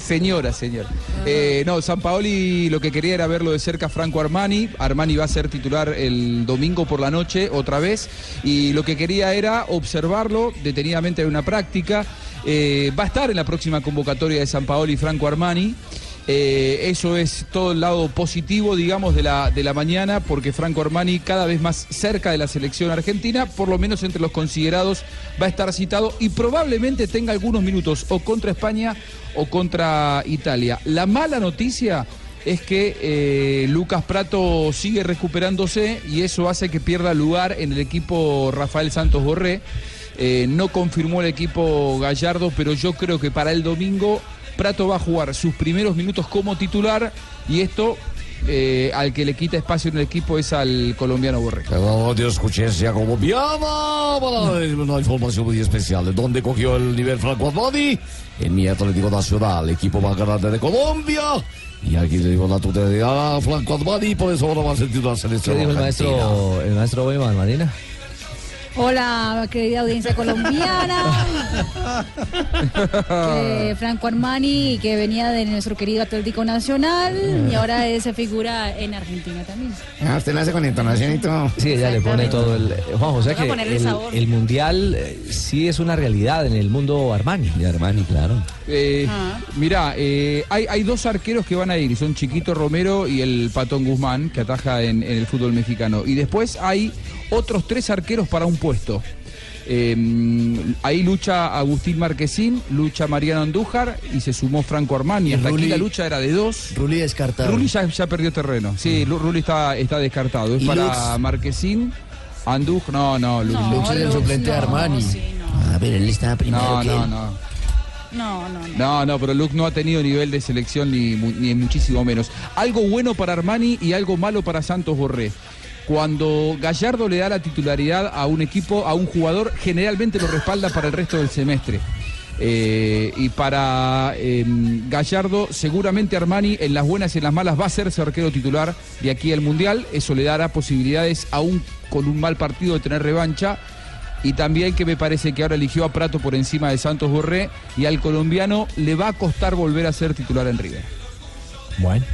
Señora, señor. Eh, no, San Paoli lo que quería era verlo de cerca Franco Armani. Armani va a ser titular el domingo por la noche otra vez. Y lo que quería era observarlo detenidamente en una práctica. Eh, va a estar en la próxima convocatoria de San Paoli Franco Armani. Eh, eso es todo el lado positivo, digamos, de la, de la mañana, porque Franco Armani cada vez más cerca de la selección argentina, por lo menos entre los considerados, va a estar citado y probablemente tenga algunos minutos o contra España o contra Italia. La mala noticia es que eh, Lucas Prato sigue recuperándose y eso hace que pierda lugar en el equipo Rafael Santos Borré. Eh, no confirmó el equipo Gallardo, pero yo creo que para el domingo Prato va a jugar sus primeros minutos como titular y esto eh, al que le quita espacio en el equipo es al colombiano Borré. Perdón, Dios escuchencia colombiana para darles una información muy especial. ¿De dónde cogió el nivel Franco Armani? En mi Atlético Nacional, equipo más grande de Colombia. Y aquí le digo la tutelidad a Franco Armani, por eso ahora va a sentir ¿Qué selección dijo el maestro, el maestro Weimar, Marina? Hola, querida audiencia colombiana. que Franco Armani, que venía de nuestro querido Atlético Nacional y ahora es figura en Argentina también. Ah, usted lo hace con entonación y todo. Sí, ella le pone todo el. eh, Juan José, que el, mundial eh, sí es una realidad en el mundo Armani. De Armani, claro. Eh, Ah. Mirá, eh, hay, hay dos arqueros que van a ir, son Chiquito Romero y el Patón Guzmán, que ataja en, en el fútbol mexicano. Y después hay otros tres arqueros para un puesto. Eh, ahí lucha Agustín Marquesín, lucha Mariano Andújar y se sumó Franco Armani. Hasta aquí Rulli- la lucha era de dos. Rulli descartado. Rulli ya, ya perdió terreno. Sí, Lu- Rulli está, está descartado. Es ¿Y para Lux? Marquesín, Andújar. No, no, Lux. No, Lux es el suplente de no, Armani. sí, Ah, pero él estaba primero No, que no, él. no. No, no, no. No, no, pero Luke no ha tenido nivel de selección ni, ni muchísimo menos. Algo bueno para Armani y algo malo para Santos Borré. Cuando Gallardo le da la titularidad a un equipo, a un jugador, generalmente lo respalda para el resto del semestre. Eh, y para eh, Gallardo, seguramente Armani en las buenas y en las malas va a ser su arquero titular de aquí al Mundial. Eso le dará posibilidades, aún con un mal partido, de tener revancha. Y también que me parece que ahora eligió a Prato por encima de Santos Borré y al colombiano le va a costar volver a ser titular en River. Bueno.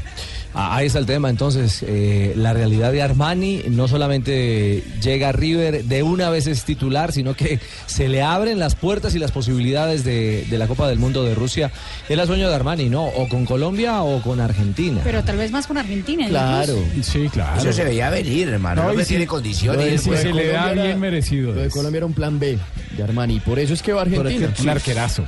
Ah, Ahí está el tema, entonces, eh, la realidad de Armani no solamente llega a River de una vez es titular, sino que se le abren las puertas y las posibilidades de, de la Copa del Mundo de Rusia. Es el sueño de Armani, ¿no? O con Colombia o con Argentina. Pero tal vez más con Argentina. Claro. incluso. Sí, claro. Eso se veía venir, hermano. No, No, tiene lo condiciones. pues. se le da Colombia bien era- merecido. Lo de Colombia era un plan B de Armani. Por eso es que va a Argentina. Un arquerazo.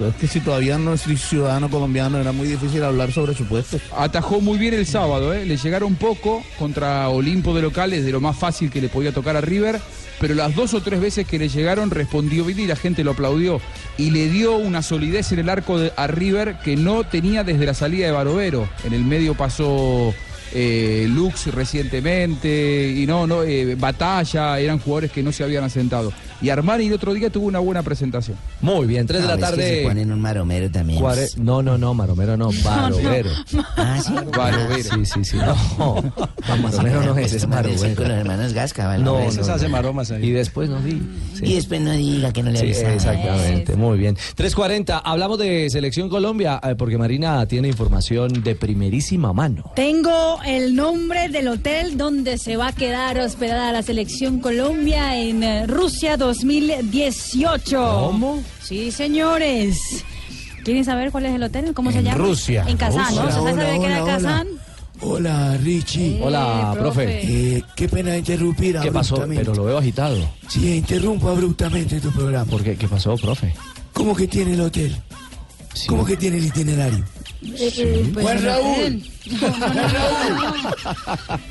Es que si todavía no es ciudadano colombiano, era muy difícil hablar sobre su puesto. Atajó muy bien el sábado, ¿eh? le llegaron poco contra Olimpo de locales, de lo más fácil que le podía tocar a River, pero las dos o tres veces que le llegaron respondió bien y la gente lo aplaudió. Y le dio una solidez en el arco a River que no tenía desde la salida de Barovero. En el medio pasó eh, Lux recientemente, y no, no, eh, Batalla, eran jugadores que no se habían asentado. Y Armani el otro día tuvo una buena presentación. Muy bien, 3 de la es que tarde. se ponen un maromero también. Cuare- No, no, no, Maromero no, Barovero. Ah, sí. Barovero. Sí, sí, sí. No, Maromero no es, es Con los hermanos Gasca, ¿vale? No, Eso. no, no. Y después no di. sí. Y después no diga que no le Sí, avisaron. exactamente, muy bien. 3.40, hablamos de Selección Colombia, eh, porque Marina tiene información de primerísima mano. Tengo el nombre del hotel donde se va a quedar hospedada la selección Colombia en eh, Rusia 2018. ¿Cómo? Sí, señores. ¿Quieren saber cuál es el hotel? ¿Cómo se En llama? Rusia. En Kazán, ¿no? Hola, ¿Usted hola, sabe que era hola, hola. Kazán? Hola, Richie. Hola, Eh, profe. profe. Eh, qué pena interrumpir ¿Qué pasó? Pero lo veo agitado. Sí, interrumpo abruptamente tu programa. ¿Por qué? ¿Qué pasó, profe? ¿Cómo que tiene el hotel? ¿Cómo que tiene el itinerario? Eh, pues, Juan el Raúl. No, no, no.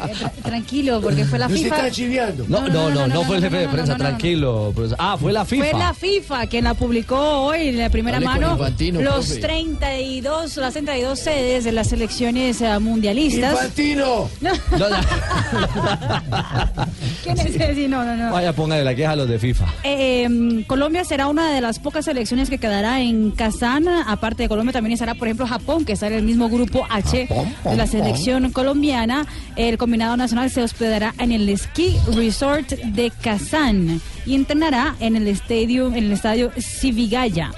Eh, tra- Tranquilo, porque fue la No se FIFA. está chiviando. No, no, no, no, fue el jefe de prensa, tranquilo. profesor. Ah, fue la FIFA. Fue la FIFA quien la publicó hoy en la primera con mano. Infantino, los profe. 32, las 32 sedes de las selecciones eh, mundialistas. ¡Infantino! No. ¿Quién es ese? No, no, no. Vaya, póngale la queja a los de FIFA. Eh, Colombia será una de las pocas selecciones que quedará en Kazán. Aparte de Colombia, también estará, por ejemplo, Japón, que está en el mismo grupo H de la selección colombiana. El combinado nacional se hospedará en el Ski Resort de Kazán y entrenará en el estadio, en el estadio Sivigaya.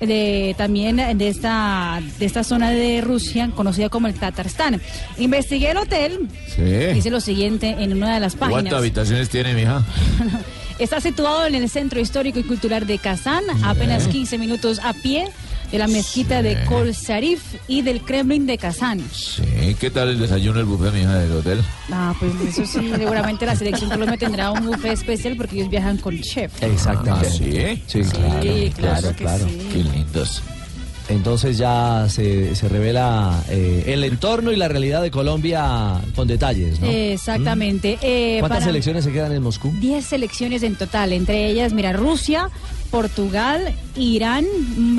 De, también de esta, de esta zona de Rusia conocida como el Tatarstán. Investigué el hotel, Sí. dice lo siguiente en una de las páginas. ¿Cuántas habitaciones tiene, mija? Está situado en el Centro Histórico y Cultural de Kazán, apenas 15 minutos a pie de la mezquita de Kol Sharif y del Kremlin de Kazán. Sí, ¿qué tal el desayuno, el buffet, mija, del hotel? Ah, pues eso sí, seguramente la selección Colombia tendrá un buffet especial porque ellos viajan con chef. Exactamente. Ah, ¿sí? Sí, claro. claro que sí. Qué lindos. Entonces ya se, se revela eh, el entorno y la realidad de Colombia con detalles, ¿no? Exactamente. Eh, ¿Cuántas selecciones se quedan en Moscú? 10 selecciones en total, entre ellas, mira, Rusia, Portugal, Irán,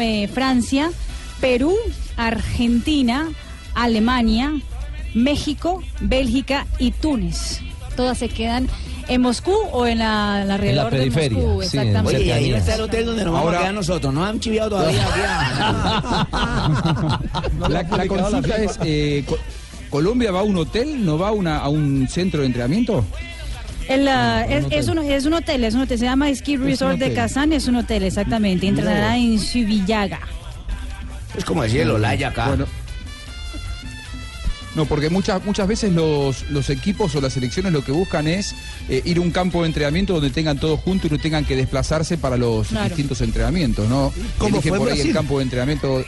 eh, Francia, Perú, Argentina, Alemania, México, Bélgica y Túnez. Todas se quedan en Moscú o en la, la alrededor de periferia, Moscú, sí, en exactamente. Oye, ahí está el hotel donde nos vamos Ahora- a quedar nosotros. No han chiviado todavía. La, la consulta es, eh, Co- ¿Colombia va a un hotel? ¿No va a, una- a un centro de entrenamiento? El, ah, es, es un, es un hotel, es un hotel, se llama Ski Resort de. Kazán, es un hotel, exactamente. Entrenará en Subillaga. Es como decir el Olaya acá. Bueno. No, porque muchas muchas veces los, los equipos o las selecciones lo que buscan es eh, ir a un campo de entrenamiento donde tengan todos juntos y no tengan que desplazarse para los Claro. distintos entrenamientos, ¿no? ¿Cómo Eligen fue por ahí el campo de entrenamiento.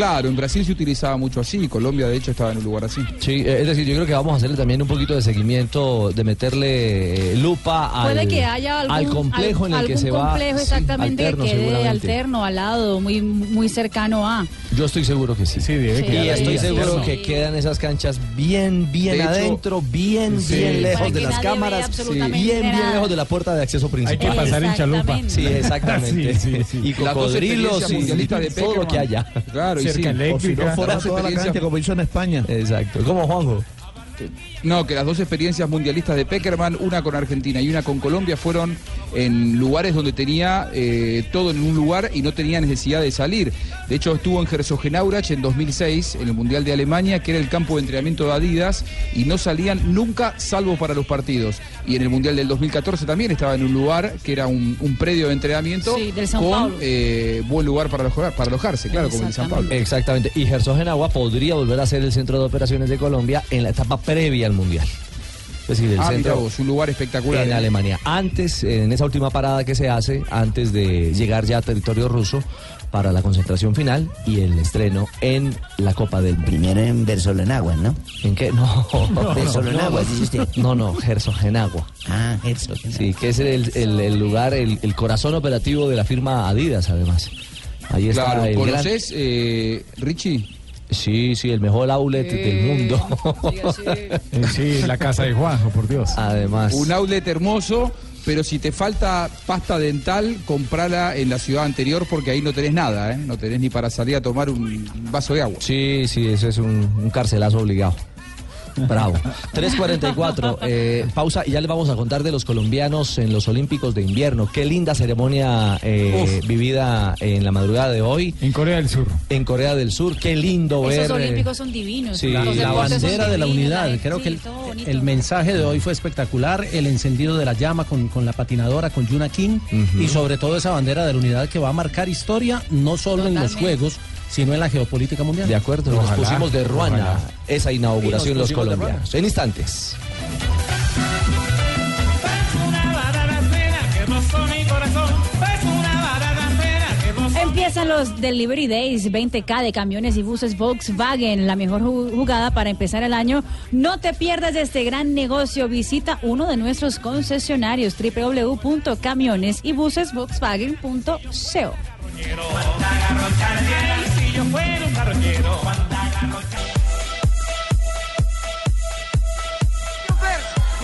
Claro, en Brasil se utilizaba mucho así, Colombia de hecho estaba en un lugar así. Sí, eh, es decir, yo creo que vamos a hacerle también un poquito de seguimiento, de meterle eh, lupa al, Puede que haya algún, al complejo en el algún que se va. complejo sí, exactamente alterno, que quede seguramente. alterno, al lado, muy, muy cercano a. Yo estoy seguro que sí. Sí, debe Sí, Y quedar estoy sí, seguro que quedan esas canchas bien, bien De hecho, adentro, bien, sí. bien lejos de las cámaras, bien, bien lejos de la puerta de acceso Hay principal. que pasar en chalupa. Sí, exactamente. Sí, sí, sí. Y cocodrilos y de todo lo que haya. Claro, y Cerca sí. eléctrica. O si no fuera toda la cancha como hizo en España. Exacto. ¿Cómo, Juanjo? No, que las dos experiencias mundialistas de Peckerman, una con Argentina y una con Colombia, fueron en lugares donde tenía eh, todo en un lugar y no tenía necesidad de salir. De hecho, estuvo en Herzogenaurach en 2006, en el Mundial de Alemania, que era el campo de entrenamiento de Adidas, y no salían nunca salvo para los partidos. Y en el Mundial del 2014 también estaba en un lugar que era un, un predio de entrenamiento Sí, del Sao con eh, buen lugar para, alojar- para alojarse, claro, como el San Pablo. Exactamente. Y Herzogenaurach podría volver a ser el centro de operaciones de Colombia en la etapa previa al Mundial. Es decir, el Ah, centro vos, un lugar espectacular. en ¿eh? Alemania. Antes, en esa última parada que se hace, antes de llegar ya a territorio ruso para la concentración final y el estreno en la Copa del Mundo. Primero en Versolenagua, ¿no? ¿En qué? No. Versolenagua, dice usted. No, no, Herzogenagua. Ah. Sí, que es el, el- el lugar, el, el corazón operativo de la firma Adidas, además. Ahí está Claro, el gran... ¿conoces, eh, Richie? Sí, sí, el mejor outlet del mundo. Sí, la casa de Juanjo, por Dios. Además. Un outlet hermoso, pero si te falta pasta dental, comprala en la ciudad anterior porque ahí no tenés nada, ¿eh? No tenés ni para salir a tomar un vaso de agua. Sí, sí, ese es un, un carcelazo obligado. Bravo. 3.44. eh, pausa y ya les vamos a contar de los colombianos en los Olímpicos de invierno. Qué linda ceremonia eh, vivida en la madrugada de hoy. En Corea del Sur. En Corea del Sur. Qué lindo ver. Esos eh, olímpicos son divinos. sí, los la bandera de la unidad. Creo sí, que el, mensaje de hoy fue espectacular. El encendido de la llama con, con la patinadora, con Yuna King. Ujú. Y sobre todo esa bandera de la unidad que va a marcar historia, no solo en los. Juegos, sino en la geopolítica mundial. De acuerdo, nos Ojalá, pusimos de ruana ojalá. esa inauguración nos los colombianos. En instantes. Empieza Empiezan los Delivery Days, 20K de camiones y buses Volkswagen, la mejor ju- jugada para empezar el año. No te pierdas de este gran negocio. Visita uno de nuestros concesionarios www.camionesybusesvolkswagen.co. Carroñero.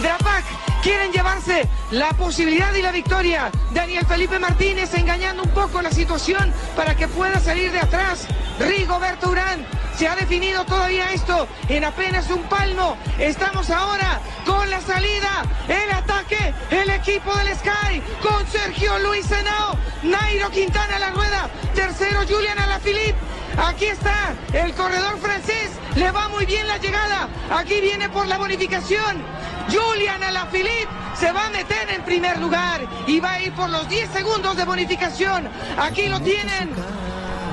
Drapac quieren llevarse la posibilidad y la victoria. Daniel Felipe Martínez engañando un poco la situación para que pueda salir de atrás. Rigoberto Urán. Se ha definido todavía esto en apenas un palmo. Estamos ahora con la salida, el ataque, el equipo del Sky con Sergio Luis Henao, Nairo Quintana la rueda, tercero Julian Alaphilippe. Aquí está el corredor francés, le va muy bien la llegada. Aquí viene por la bonificación. Julian Alaphilippe se va a meter en primer lugar y va a ir por los 10 segundos de bonificación. Aquí lo tienen.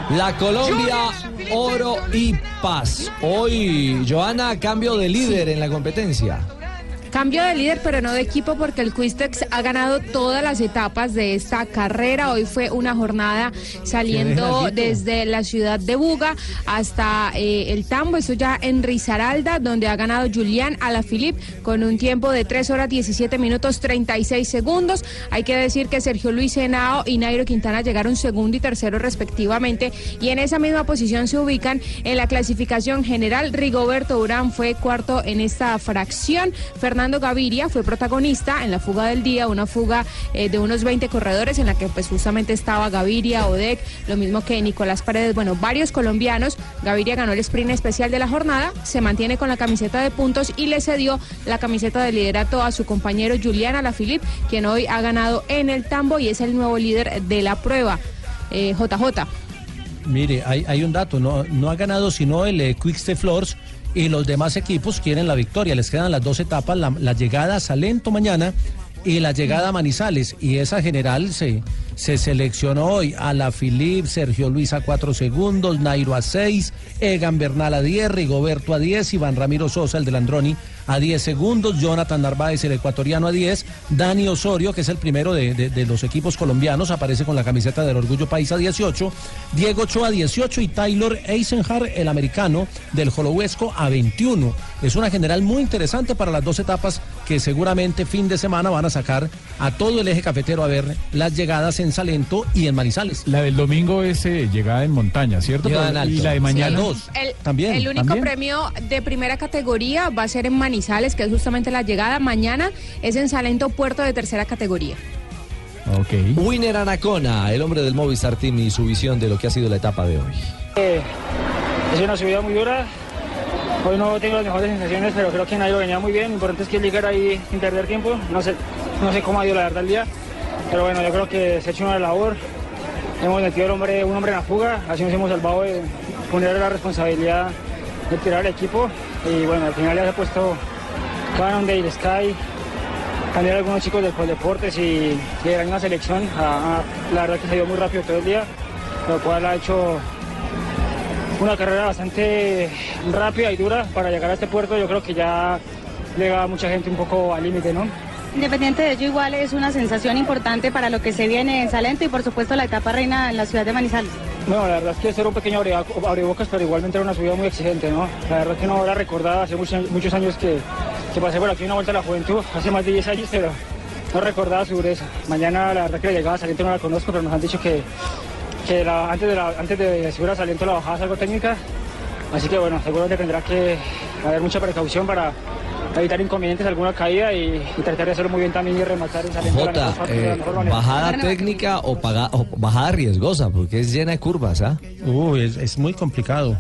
La Colombia, oro y paz. Hoy, Joana, cambio de líder en la competencia. Cambio de líder, pero no de equipo, porque el Quistex ha ganado todas las etapas de esta carrera. Hoy fue una jornada saliendo desde la ciudad de Buga hasta eh, el Tambo, eso ya en Risaralda, donde ha ganado Julián Alaphilippe con un tiempo de 3 horas 17 minutos 36 segundos. Hay que decir que Sergio Luis Henao y Nairo Quintana llegaron segundo y tercero respectivamente, y en esa misma posición se ubican en la clasificación general. Rigoberto Urán fue cuarto en esta fracción. Fernando Gaviria fue protagonista en la fuga del día, una fuga eh, de unos 20 corredores en la que pues justamente estaba Gaviria, Odek, lo mismo que Nicolás Paredes, bueno, varios colombianos. Gaviria ganó el sprint especial de la jornada, se mantiene con la camiseta de puntos y le cedió la camiseta de liderato a su compañero Julián Alaphilippe, quien hoy ha ganado en el tambo y es el nuevo líder de la prueba. Eh, JJ. Mire, hay, un dato, no, ha ganado sino el eh, Quickstep Floors y los demás equipos quieren la victoria. Les quedan las dos etapas, la, llegada a Salento mañana y la llegada a Manizales. Y esa general se, se seleccionó hoy a la Filip, Sergio Luis a cuatro segundos, Nairo a seis, Egan Bernal a diez, Rigoberto a diez, Iván Ramiro Sosa, el del Androni, a 10 segundos, Jonathan Narváez, el ecuatoriano, a 10, Dani Osorio, que es el primero de, de- de los equipos colombianos, aparece con la camiseta del Orgullo País a 18, Diego Ochoa a 18 y Taylor Eisenhart, el americano del Jolohuesco, a 21. Es una general muy interesante para las dos etapas que seguramente fin de semana van a sacar a todo el eje cafetero a ver las llegadas en Salento y en Manizales. La del domingo es eh, llegada en montaña, ¿cierto? En y la de mañana. Sí. El, También, el único también. premio de primera categoría va a ser en Manizales, que es justamente la llegada. Mañana es en Salento, puerto de tercera categoría. Winner Anacona, el hombre del Movistar Team y su visión de lo que ha sido la etapa de hoy. Eh, es una subida muy dura. Hoy no tengo las mejores sensaciones, pero creo que Nairo venía muy bien. Lo importante es que llegar ahí sin perder tiempo. No sé, no sé cómo ha ido la verdad el día, pero bueno, yo creo que se ha hecho una labor. Hemos metido el hombre, un hombre en la fuga, así nos hemos salvado de poner la responsabilidad de tirar al equipo. Y bueno, al final ya se ha puesto Cannondale, Sky, también algunos chicos del Deportes y, de la misma selección. Ah, ah, la verdad que se dio muy rápido todo el día, lo cual ha hecho una carrera bastante rápida y dura para llegar a este puerto. Yo creo que ya llega mucha gente un poco al límite, ¿no? Independiente de ello, igual es una sensación importante para lo que se viene en Salento y por supuesto la etapa reina en la ciudad de Manizales. Bueno, la verdad es que este era un pequeño abre- abrebocas, pero igualmente era una subida muy exigente, ¿no? La verdad que no la recordaba hace muchos, años que, que pasé por aquí una vuelta a la juventud, hace más de 10 años, pero no recordaba su dureza. Mañana la verdad que la llegada a Saliento no la conozco, pero nos han dicho que, que antes, de la, antes de subir a Saliento la bajada es algo técnica, así que bueno, seguramente tendrá que haber mucha precaución para evitar inconvenientes, alguna caída y, y tratar de hacerlo muy bien también y rematar la Jota, eh, bajada técnica o, paga- o bajada riesgosa, porque es llena de curvas, ¿ah? Uy, es, es muy complicado.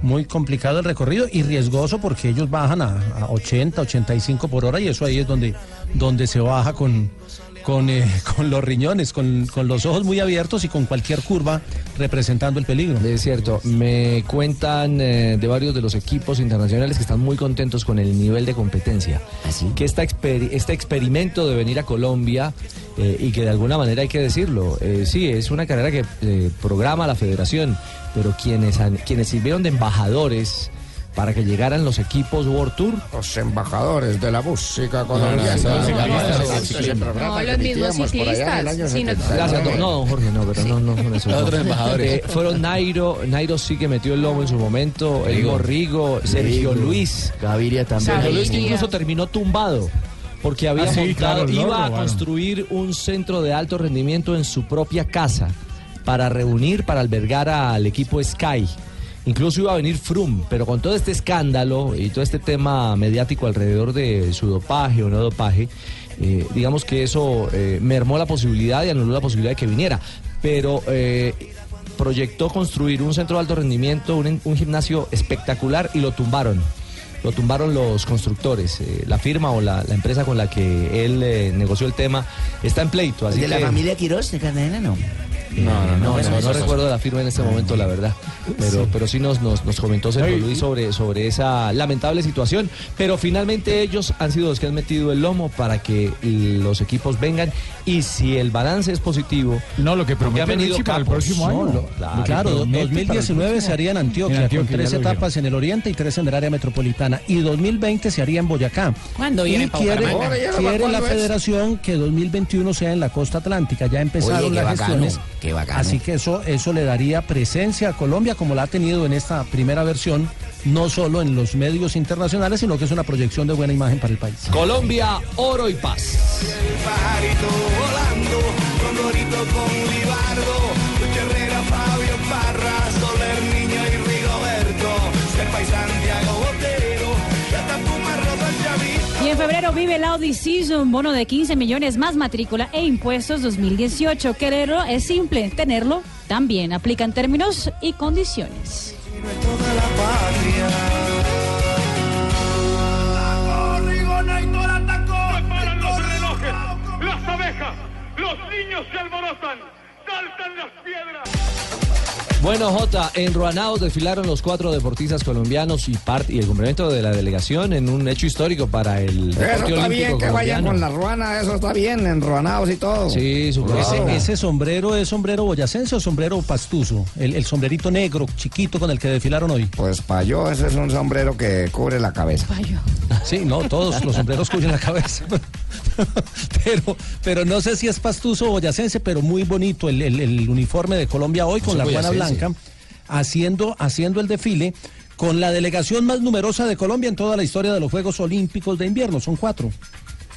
Muy complicado el recorrido y riesgoso porque ellos bajan a, a 80, 85 por hora y eso ahí es donde, donde se baja con, con, eh, con los riñones, con, con los ojos muy abiertos y con cualquier curva representando el peligro. Es cierto, me cuentan eh, de varios de los equipos internacionales que están muy contentos con el nivel de competencia. Que esta exper- este experimento de venir a Colombia eh, y que de alguna manera hay que decirlo, eh, sí, es una carrera que eh, programa la federación, pero quienes, quienes sirvieron de embajadores para que llegaran los equipos World Tour. Los embajadores de la música colombiana. no, los mismos ciclistas, año sino- 79. Gracias, don- no, don Jorge, no, pero no, no son esos. Otros no. embajadores. Eh, fueron Nairo, Nairo sí que metió el lomo en su momento, el Rigo. Rigo, Sergio Rigo, Luis. Gaviria también. Sergio Luis que incluso terminó tumbado. Porque había Ah, sí, montado, claro, iba a construir un centro de alto rendimiento en su propia casa para reunir, para albergar al equipo Sky. Incluso iba a venir Froome, pero con todo este escándalo y todo este tema mediático alrededor de su dopaje o no dopaje, eh, digamos que eso eh, mermó la posibilidad y anuló la posibilidad de que viniera. Pero eh, proyectó construir un centro de alto rendimiento, un, un gimnasio espectacular y lo tumbaron. Lo tumbaron los constructores. La firma o la, la empresa con la que él negoció el tema está en pleito. Así ¿De la familia Quirós de Cartagena no? No, no, no, no, recuerdo la firma en este momento, la verdad. Pero sí, pero sí nos, nos, nos comentó Sergio Luis sobre, sobre esa lamentable situación. Pero finalmente ellos han sido los que han metido el lomo para que los equipos vengan. Y si el balance es positivo. No, lo que promete ha venido para el próximo año. Claro, claro, do- promete para el 2019 se haría en Antioquia, En Antioquia, con tres etapas en el oriente y tres en el área metropolitana. Y 2020 se haría en Boyacá. ¿Cuándo y viene quiere, Bucaramanga? Ahora ya no, quiere la federación que 2021 sea en la costa atlántica. Ya empezaron las bacano, gestiones. Qué bacano. Así que eso, eso le daría presencia a Colombia como la ha tenido en esta primera versión, no solo en los medios internacionales, sino que es una proyección de buena imagen para el país. Colombia, oro y paz. pajarito volando, Febrero vive el Audi Season, bono de 15 millones más matrícula e impuestos 2018. Quererlo es simple, tenerlo también. Aplican términos y condiciones. la los niños se alborotan, saltan las piedras. Bueno, Jota, en Ruanao desfilaron los cuatro deportistas colombianos y, part- y el complemento de la delegación en un hecho histórico para el Eso está olímpico bien que vayan con la ruana, eso está bien, enruanados y todo. Sí, su Ese, ese sombrero es sombrero boyacense o sombrero pastuso, el, el sombrerito negro chiquito con el que desfilaron hoy. Pues para yo ese es un sombrero que cubre la cabeza. Sí, no, todos los sombreros cubren la cabeza. Pero, pero no sé si es pastuso o boyacense, pero muy bonito el, el- el uniforme de Colombia hoy con la ruana boyacense. Haciendo, haciendo el desfile con la delegación más numerosa de Colombia en toda la historia de los Juegos Olímpicos de Invierno. Son cuatro.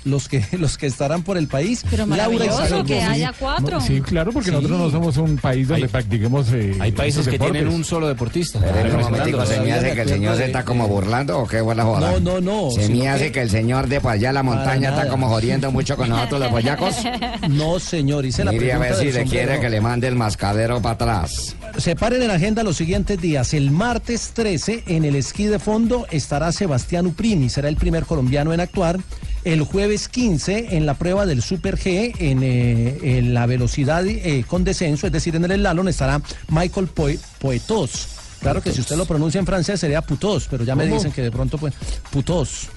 Los que, los que estarán por el país. Pero maravilloso que haya cuatro. Sí, claro, porque nosotros no somos un país donde practiquemos. eh, Hay países que tienen un solo deportista. Pero un momentico, se me hace que el señor se está como burlando o qué buena joda. No, no, no, Se me hace que- el señor de para allá la montaña está como jodiendo mucho con nosotros los boyacos. No, señor, hice la Mire a ver si le quiere que le mande el mascadero para atrás. Separen en agenda los siguientes días. El martes 13 en el esquí de fondo estará Sebastián Uprimi, será el primer colombiano en actuar. El jueves 15 en la prueba del Super G en, eh, en la velocidad eh, con descenso, es decir, en el slalom estará Michael Poe- Poetos. Claro que si usted lo pronuncia en francés sería Putos, pero ya me dicen que de pronto pues Putos.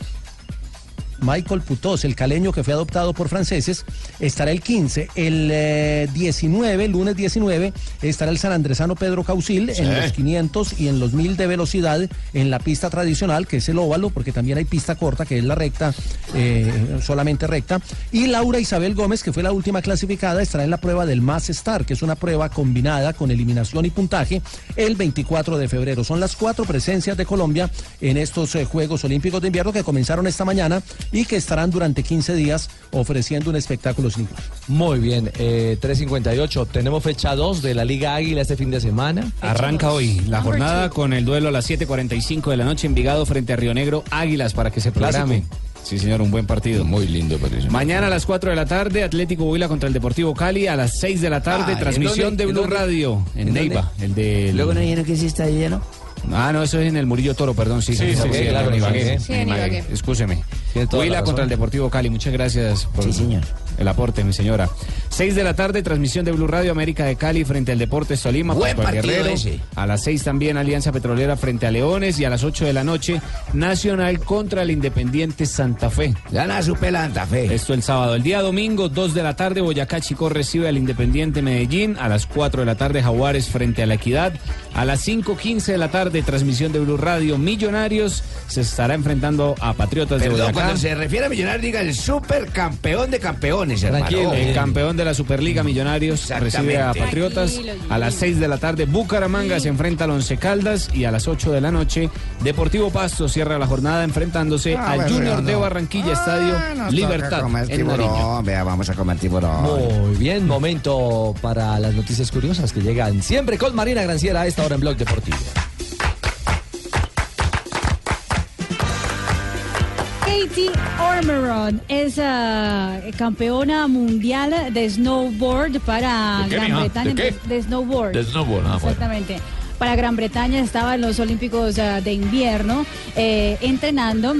Michael Putos, el caleño que fue adoptado por franceses, estará el 15. El eh, 19, lunes 19, estará el San Andresano Pedro Causil Sí. en los 500 y en los 1000 de velocidad en la pista tradicional, que es el óvalo, porque también hay pista corta, que es la recta, eh, solamente recta. Y Laura Isabel Gómez, que fue la última clasificada, estará en la prueba del Mass Star, que es una prueba combinada con eliminación y puntaje, el 24 de febrero. Son las cuatro presencias de Colombia en estos eh, Juegos Olímpicos de Invierno que comenzaron esta mañana y que estarán durante 15 días ofreciendo un espectáculo sin igual. Muy bien, eh, 3.58. Tenemos fecha 2 de la Liga Águila este fin de semana. Arranca hoy la Number jornada two. con el duelo a las 7.45 de la noche en Vigado frente a Río Negro Águilas para que se programe. Sí, señor, un buen partido. Muy lindo parece. Mañana a las 4 de la tarde, Atlético Huila contra el Deportivo Cali. A las 6 de la tarde, Ah, ¿en transmisión dónde? de ¿En Blue? Radio en, ¿En Neiva. El de Luego no lleno que sí está lleno. Ah, no, eso es en el Murillo Toro, perdón. Sí, Sí, sí, sí, claro, en Ibagué, sí. en Sí, en Ibagué. Ibagué. Excúseme. Tiene toda la Huila razón. contra el Deportivo Cali. Muchas gracias por el aporte, mi señora. 6 de la tarde, transmisión de Blue Radio América de Cali frente al Deportes Tolima. Buen Pascual partido Guerrero. ese. A las 6 también Alianza Petrolera frente a Leones y a las 8 de la noche Nacional contra el Independiente Santa Fe. Gana su Santa Fe. Esto el sábado. El día domingo, 2 de la tarde, Boyacá Chico recibe al Independiente Medellín. A las 4 de la tarde, Jaguares frente a la Equidad. A las 5.15 de la tarde, transmisión de Blue Radio Millonarios. Se estará enfrentando a Patriotas de Boyacá. cuando se refiere a Millonario, diga el supercampeón de campeones, hermano. Tranquilo, el campeón de la Superliga Millonarios recibe a. Patriotas. A las 6 de la tarde, Bucaramanga se enfrenta al Once Caldas. Y a las 8 de la noche, Deportivo Pasto cierra la jornada enfrentándose Ah, al Junior no. de Barranquilla, Estadio Nos toca Libertad. tiburón, vea, vamos a comer tiburón. Muy bien, momento para las noticias curiosas que llegan siempre con Marina Granciera a esta hora en Blog Deportivo. Katie Ormeron es ah, campeona mundial de snowboard para ¿De qué, Gran mija? Bretaña. ¿De snowboard. De snowboard, ah, bueno. Exactamente. Para Gran Bretaña estaba en los Olímpicos ah, de invierno eh, entrenando.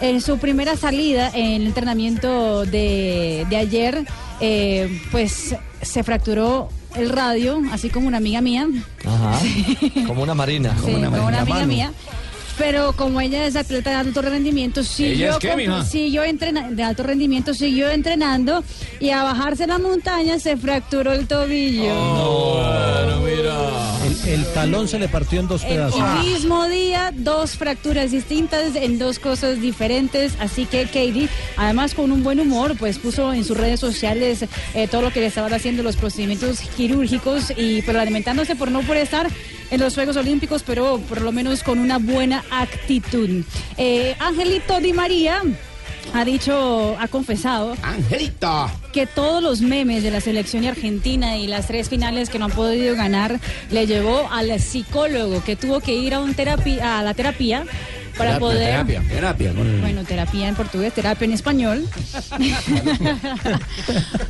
En su primera salida en el entrenamiento de, de ayer, eh, pues se fracturó el radio, así como una amiga mía. Ajá. Como una marina. Sí, como una amiga mía. Pero como ella es atleta de alto rendimiento, ¿Ella siguió, qué, siguió entrena- de alto rendimiento, siguió entrenando y a bajarse la montaña se fracturó el tobillo. El, el talón se le partió en dos El pedazos. mismo día, dos fracturas distintas en dos cosas diferentes. Así que Katie, además con un buen humor, pues puso en sus redes sociales eh, todo lo que le estaban haciendo los procedimientos quirúrgicos y pero lamentándose por no poder estar en los Juegos Olímpicos, pero por lo menos con una buena actitud. Eh, Angelito Di María ha dicho, ha confesado. Angelito. Que todos los memes de la selección argentina y las tres finales que no han podido ganar le llevó al psicólogo que tuvo que ir a, un terapia, a la terapia para Terapia, poder. terapia, terapia, con- Bueno, terapia en portugués, terapia en español.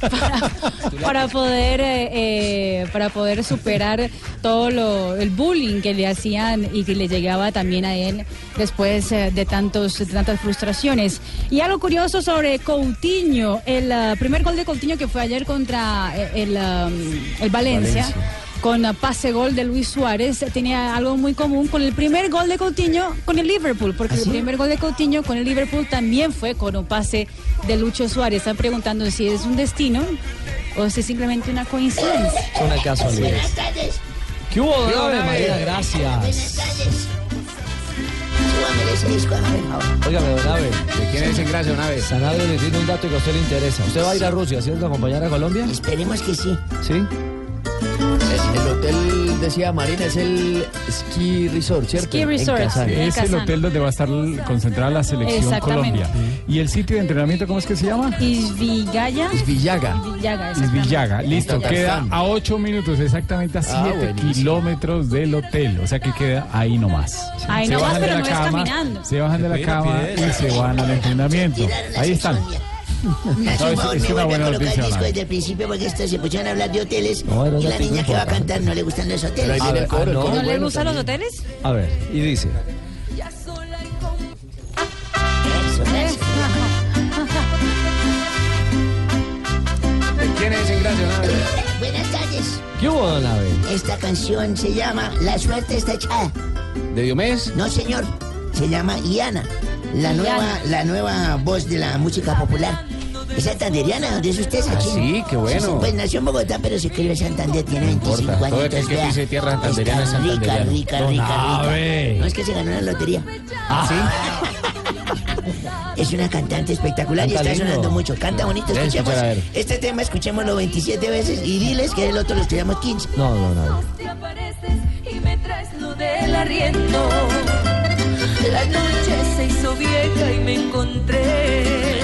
para, para poder eh, eh, para poder superar todo lo, el bullying que le hacían y que le llegaba también a él después eh, de tantos de tantas frustraciones. Y algo curioso sobre Coutinho, el ah, primer gol de Coutinho que fue ayer contra eh, el, ah, el Valencia. Valencia. Con ah, pase gol de Luis Suárez, tenía algo muy común con el primer gol de Coutinho con el Liverpool, porque el primer gol de Coutinho con el Liverpool también fue con un pase de Lucho Suárez. Están preguntando si es un destino o si es simplemente una coincidencia. Una casualidad. ¿Qué hubo, ¿Qué hubo, Ave Ave? María? Gracias. Súbame ese disco, hágame el favor. Óigame, don Ave. ¿De quién es en gracia, don Ave? Sanabria le tiene un dato que a usted le interesa. ¿Usted va a ir a Rusia, ¿cierto? ¿A acompañar a Colombia? Esperemos que sí. ¿Sí? El hotel, decía Marina, es el Ski Resort, ¿cierto? Ski Resort, En Kazán. sí. Es el Kazán. hotel donde va a estar concentrada la selección. Colombia. ¿Y el sitio de entrenamiento cómo es que se llama? Isvigaya. Isvillaga. Isvillaga, Es exactamente. Villaga, listo, queda a 8 minutos, exactamente a 7 Ah, kilómetros del hotel, o sea que queda ahí nomás. Ahí se nomás, bajan de pero la no es cama, caminando. se bajan de la cama y se van al entrenamiento. Ahí están. No, es- favor, es me una vuelve a buena colocar noticia, el disco ¿no? desde el principio porque esto se pusieron a hablar de hoteles No, y la niña que va a cantar no le gustan los hoteles. El Ah, coro ¿No es le bueno gustan los hoteles? A ver, y dice. Eso, gracias. ¿De quién es en gracia, don Ave? Buenas tardes. ¿Qué hubo, don Ave? Esta canción se llama La suerte está echada. ¿De Diomedes? No, señor. Se llama Iana. La nueva, la nueva voz de la música popular. Es santanderiana, ¿dónde es usted, Ah, Sachin? sí, qué bueno. Sí, sí, pues nació en Bogotá, pero se en Santander, tiene 25 importa, años. todo aquel que pise tierra santanderiana es rica, rica, rica, rica. No es que se ganó la lotería. ¿Ah, Es una cantante espectacular y está lindo. sonando mucho. Canta bonito. Escuchemos este tema, escuchémoslo 27 veces y diles que el otro lo estudiamos 15. No, no, no. Te apareces y me traes lo del arriendo. La noche se hizo vieja y me encontré.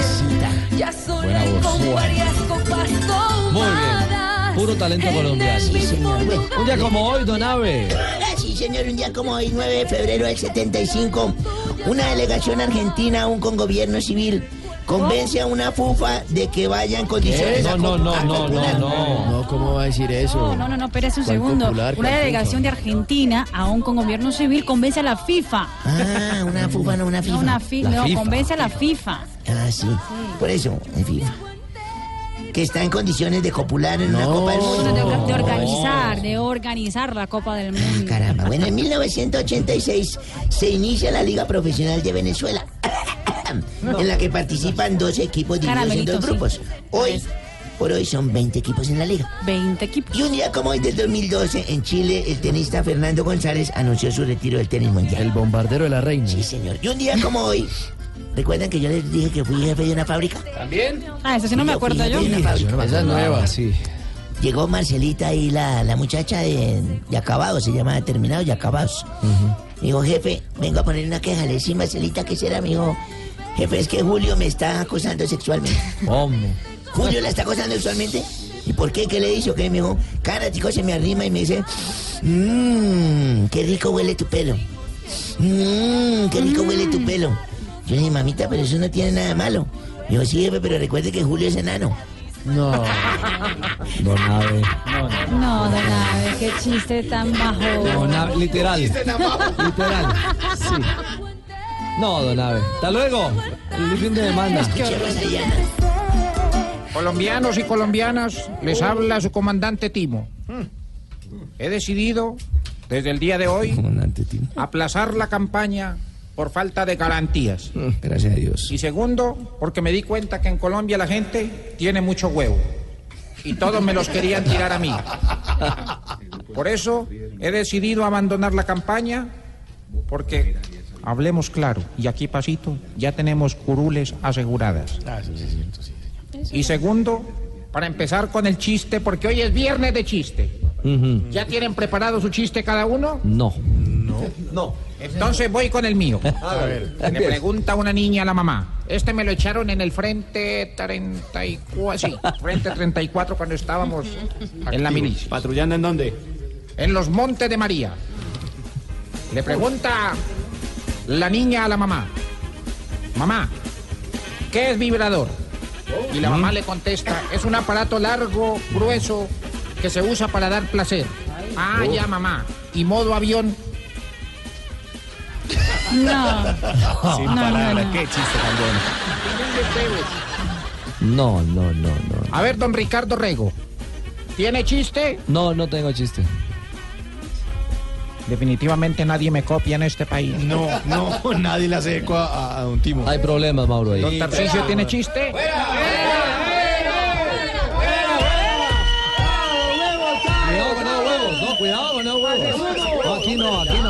Ya sola y con varias copas Muy bien. tomadas. Puro talento En colombiano. Sí, señor. Un día como hoy, don Ave. Sí, señor, un día como hoy, 9 de febrero del 75, una delegación argentina, aún con gobierno civil, convence a una fufa de que vaya en condiciones No, a no, no, a no, no, no. No, ¿cómo va a decir eso? No, no, no, no, espérese un ¿Cuál segundo. popular, Una delegación de Argentina, aún con gobierno civil, convence a la FIFA. Ah, una fufa, no una FIFA. No, una fi- La no, FIFA. convence a la FIFA. Ah, sí. Por eso, en FIFA. que está en condiciones de copular en una Copa del No, Mundo. de, orga- de organizar, de organizar la Copa del Mundo. Caramba, bueno, en 1986 se inicia la Liga Profesional de Venezuela, en la que participan 12 equipos divididos en dos sí. grupos. Hoy, por hoy son 20 equipos en la liga. 20 equipos. Y un día como hoy del 2012, en Chile, el tenista Fernando González anunció su retiro del tenis mundial. El bombardero de la reina. Sí, señor. Y un día como hoy, ¿recuerdan que yo les dije que fui jefe de una fábrica? ¿También? Ah, eso sí no me acuerdo yo. una fábrica. Esa es nueva, sí. Llegó Marcelita y la, la muchacha de, de acabados, se llama terminado y acabados. Me dijo, jefe, vengo a poner una queja. Le dije, Marcelita, ¿qué será? Me dijo, jefe, es que Julio me está acosando sexualmente. ¿Cómo? ¿Julio la está acosando sexualmente? ¿Y por qué? ¿Qué le hizo? ¿Qué? Me dijo, cada tico se me arrima y me dice, mmm, qué rico huele tu pelo. Mmm, qué rico huele tu pelo. Yo le dije, mamita, pero eso no tiene nada de malo. Me dijo, sí, jefe, pero recuerde que Julio es enano. No. Don Abe. No, don Abe, qué chiste tan bajo. Don Abe, literal. Literal. Sí. No, don Abe. Hasta luego. El fin de demanda. Colombianos y colombianas, les habla su comandante Timo. He decidido, desde el día de hoy, aplazar la campaña por falta de garantías. Gracias a Dios. Y segundo, porque me di cuenta que en Colombia la gente tiene mucho huevo. Y todos me los querían tirar a mí. Por eso he decidido abandonar la campaña, porque, hablemos claro, y aquí pasito, ya tenemos curules aseguradas. Y segundo, para empezar con el chiste, porque hoy es viernes de chiste. ¿Ya tienen preparado su chiste cada uno? No. No. Entonces voy con el mío. A ver. Le pregunta una niña a la mamá. Este me lo echaron en el frente 34, sí, frente 34 cuando estábamos en la milicia. ¿Patrullando en dónde? En los Montes de María. Le pregunta la niña a la mamá. Mamá, ¿qué es vibrador? Y la mamá le contesta, es un aparato largo, grueso, que se usa para dar placer. Ah, ya mamá. ¿Y modo avión? No. Sin No, palabras, no, no. qué chiste tan bueno. No, no, no, no. A ver, don Ricardo Rego, ¿tiene chiste? No, no tengo chiste. Definitivamente nadie me copia en este país. No, no, nadie le hace eco a, a Timo. Hay problemas, Mauro, ahí. Don Tarcicio tiene chiste. ¡Fuera, fuera! Huevos, no, cuidado, no, huevos. Aquí no, aquí no.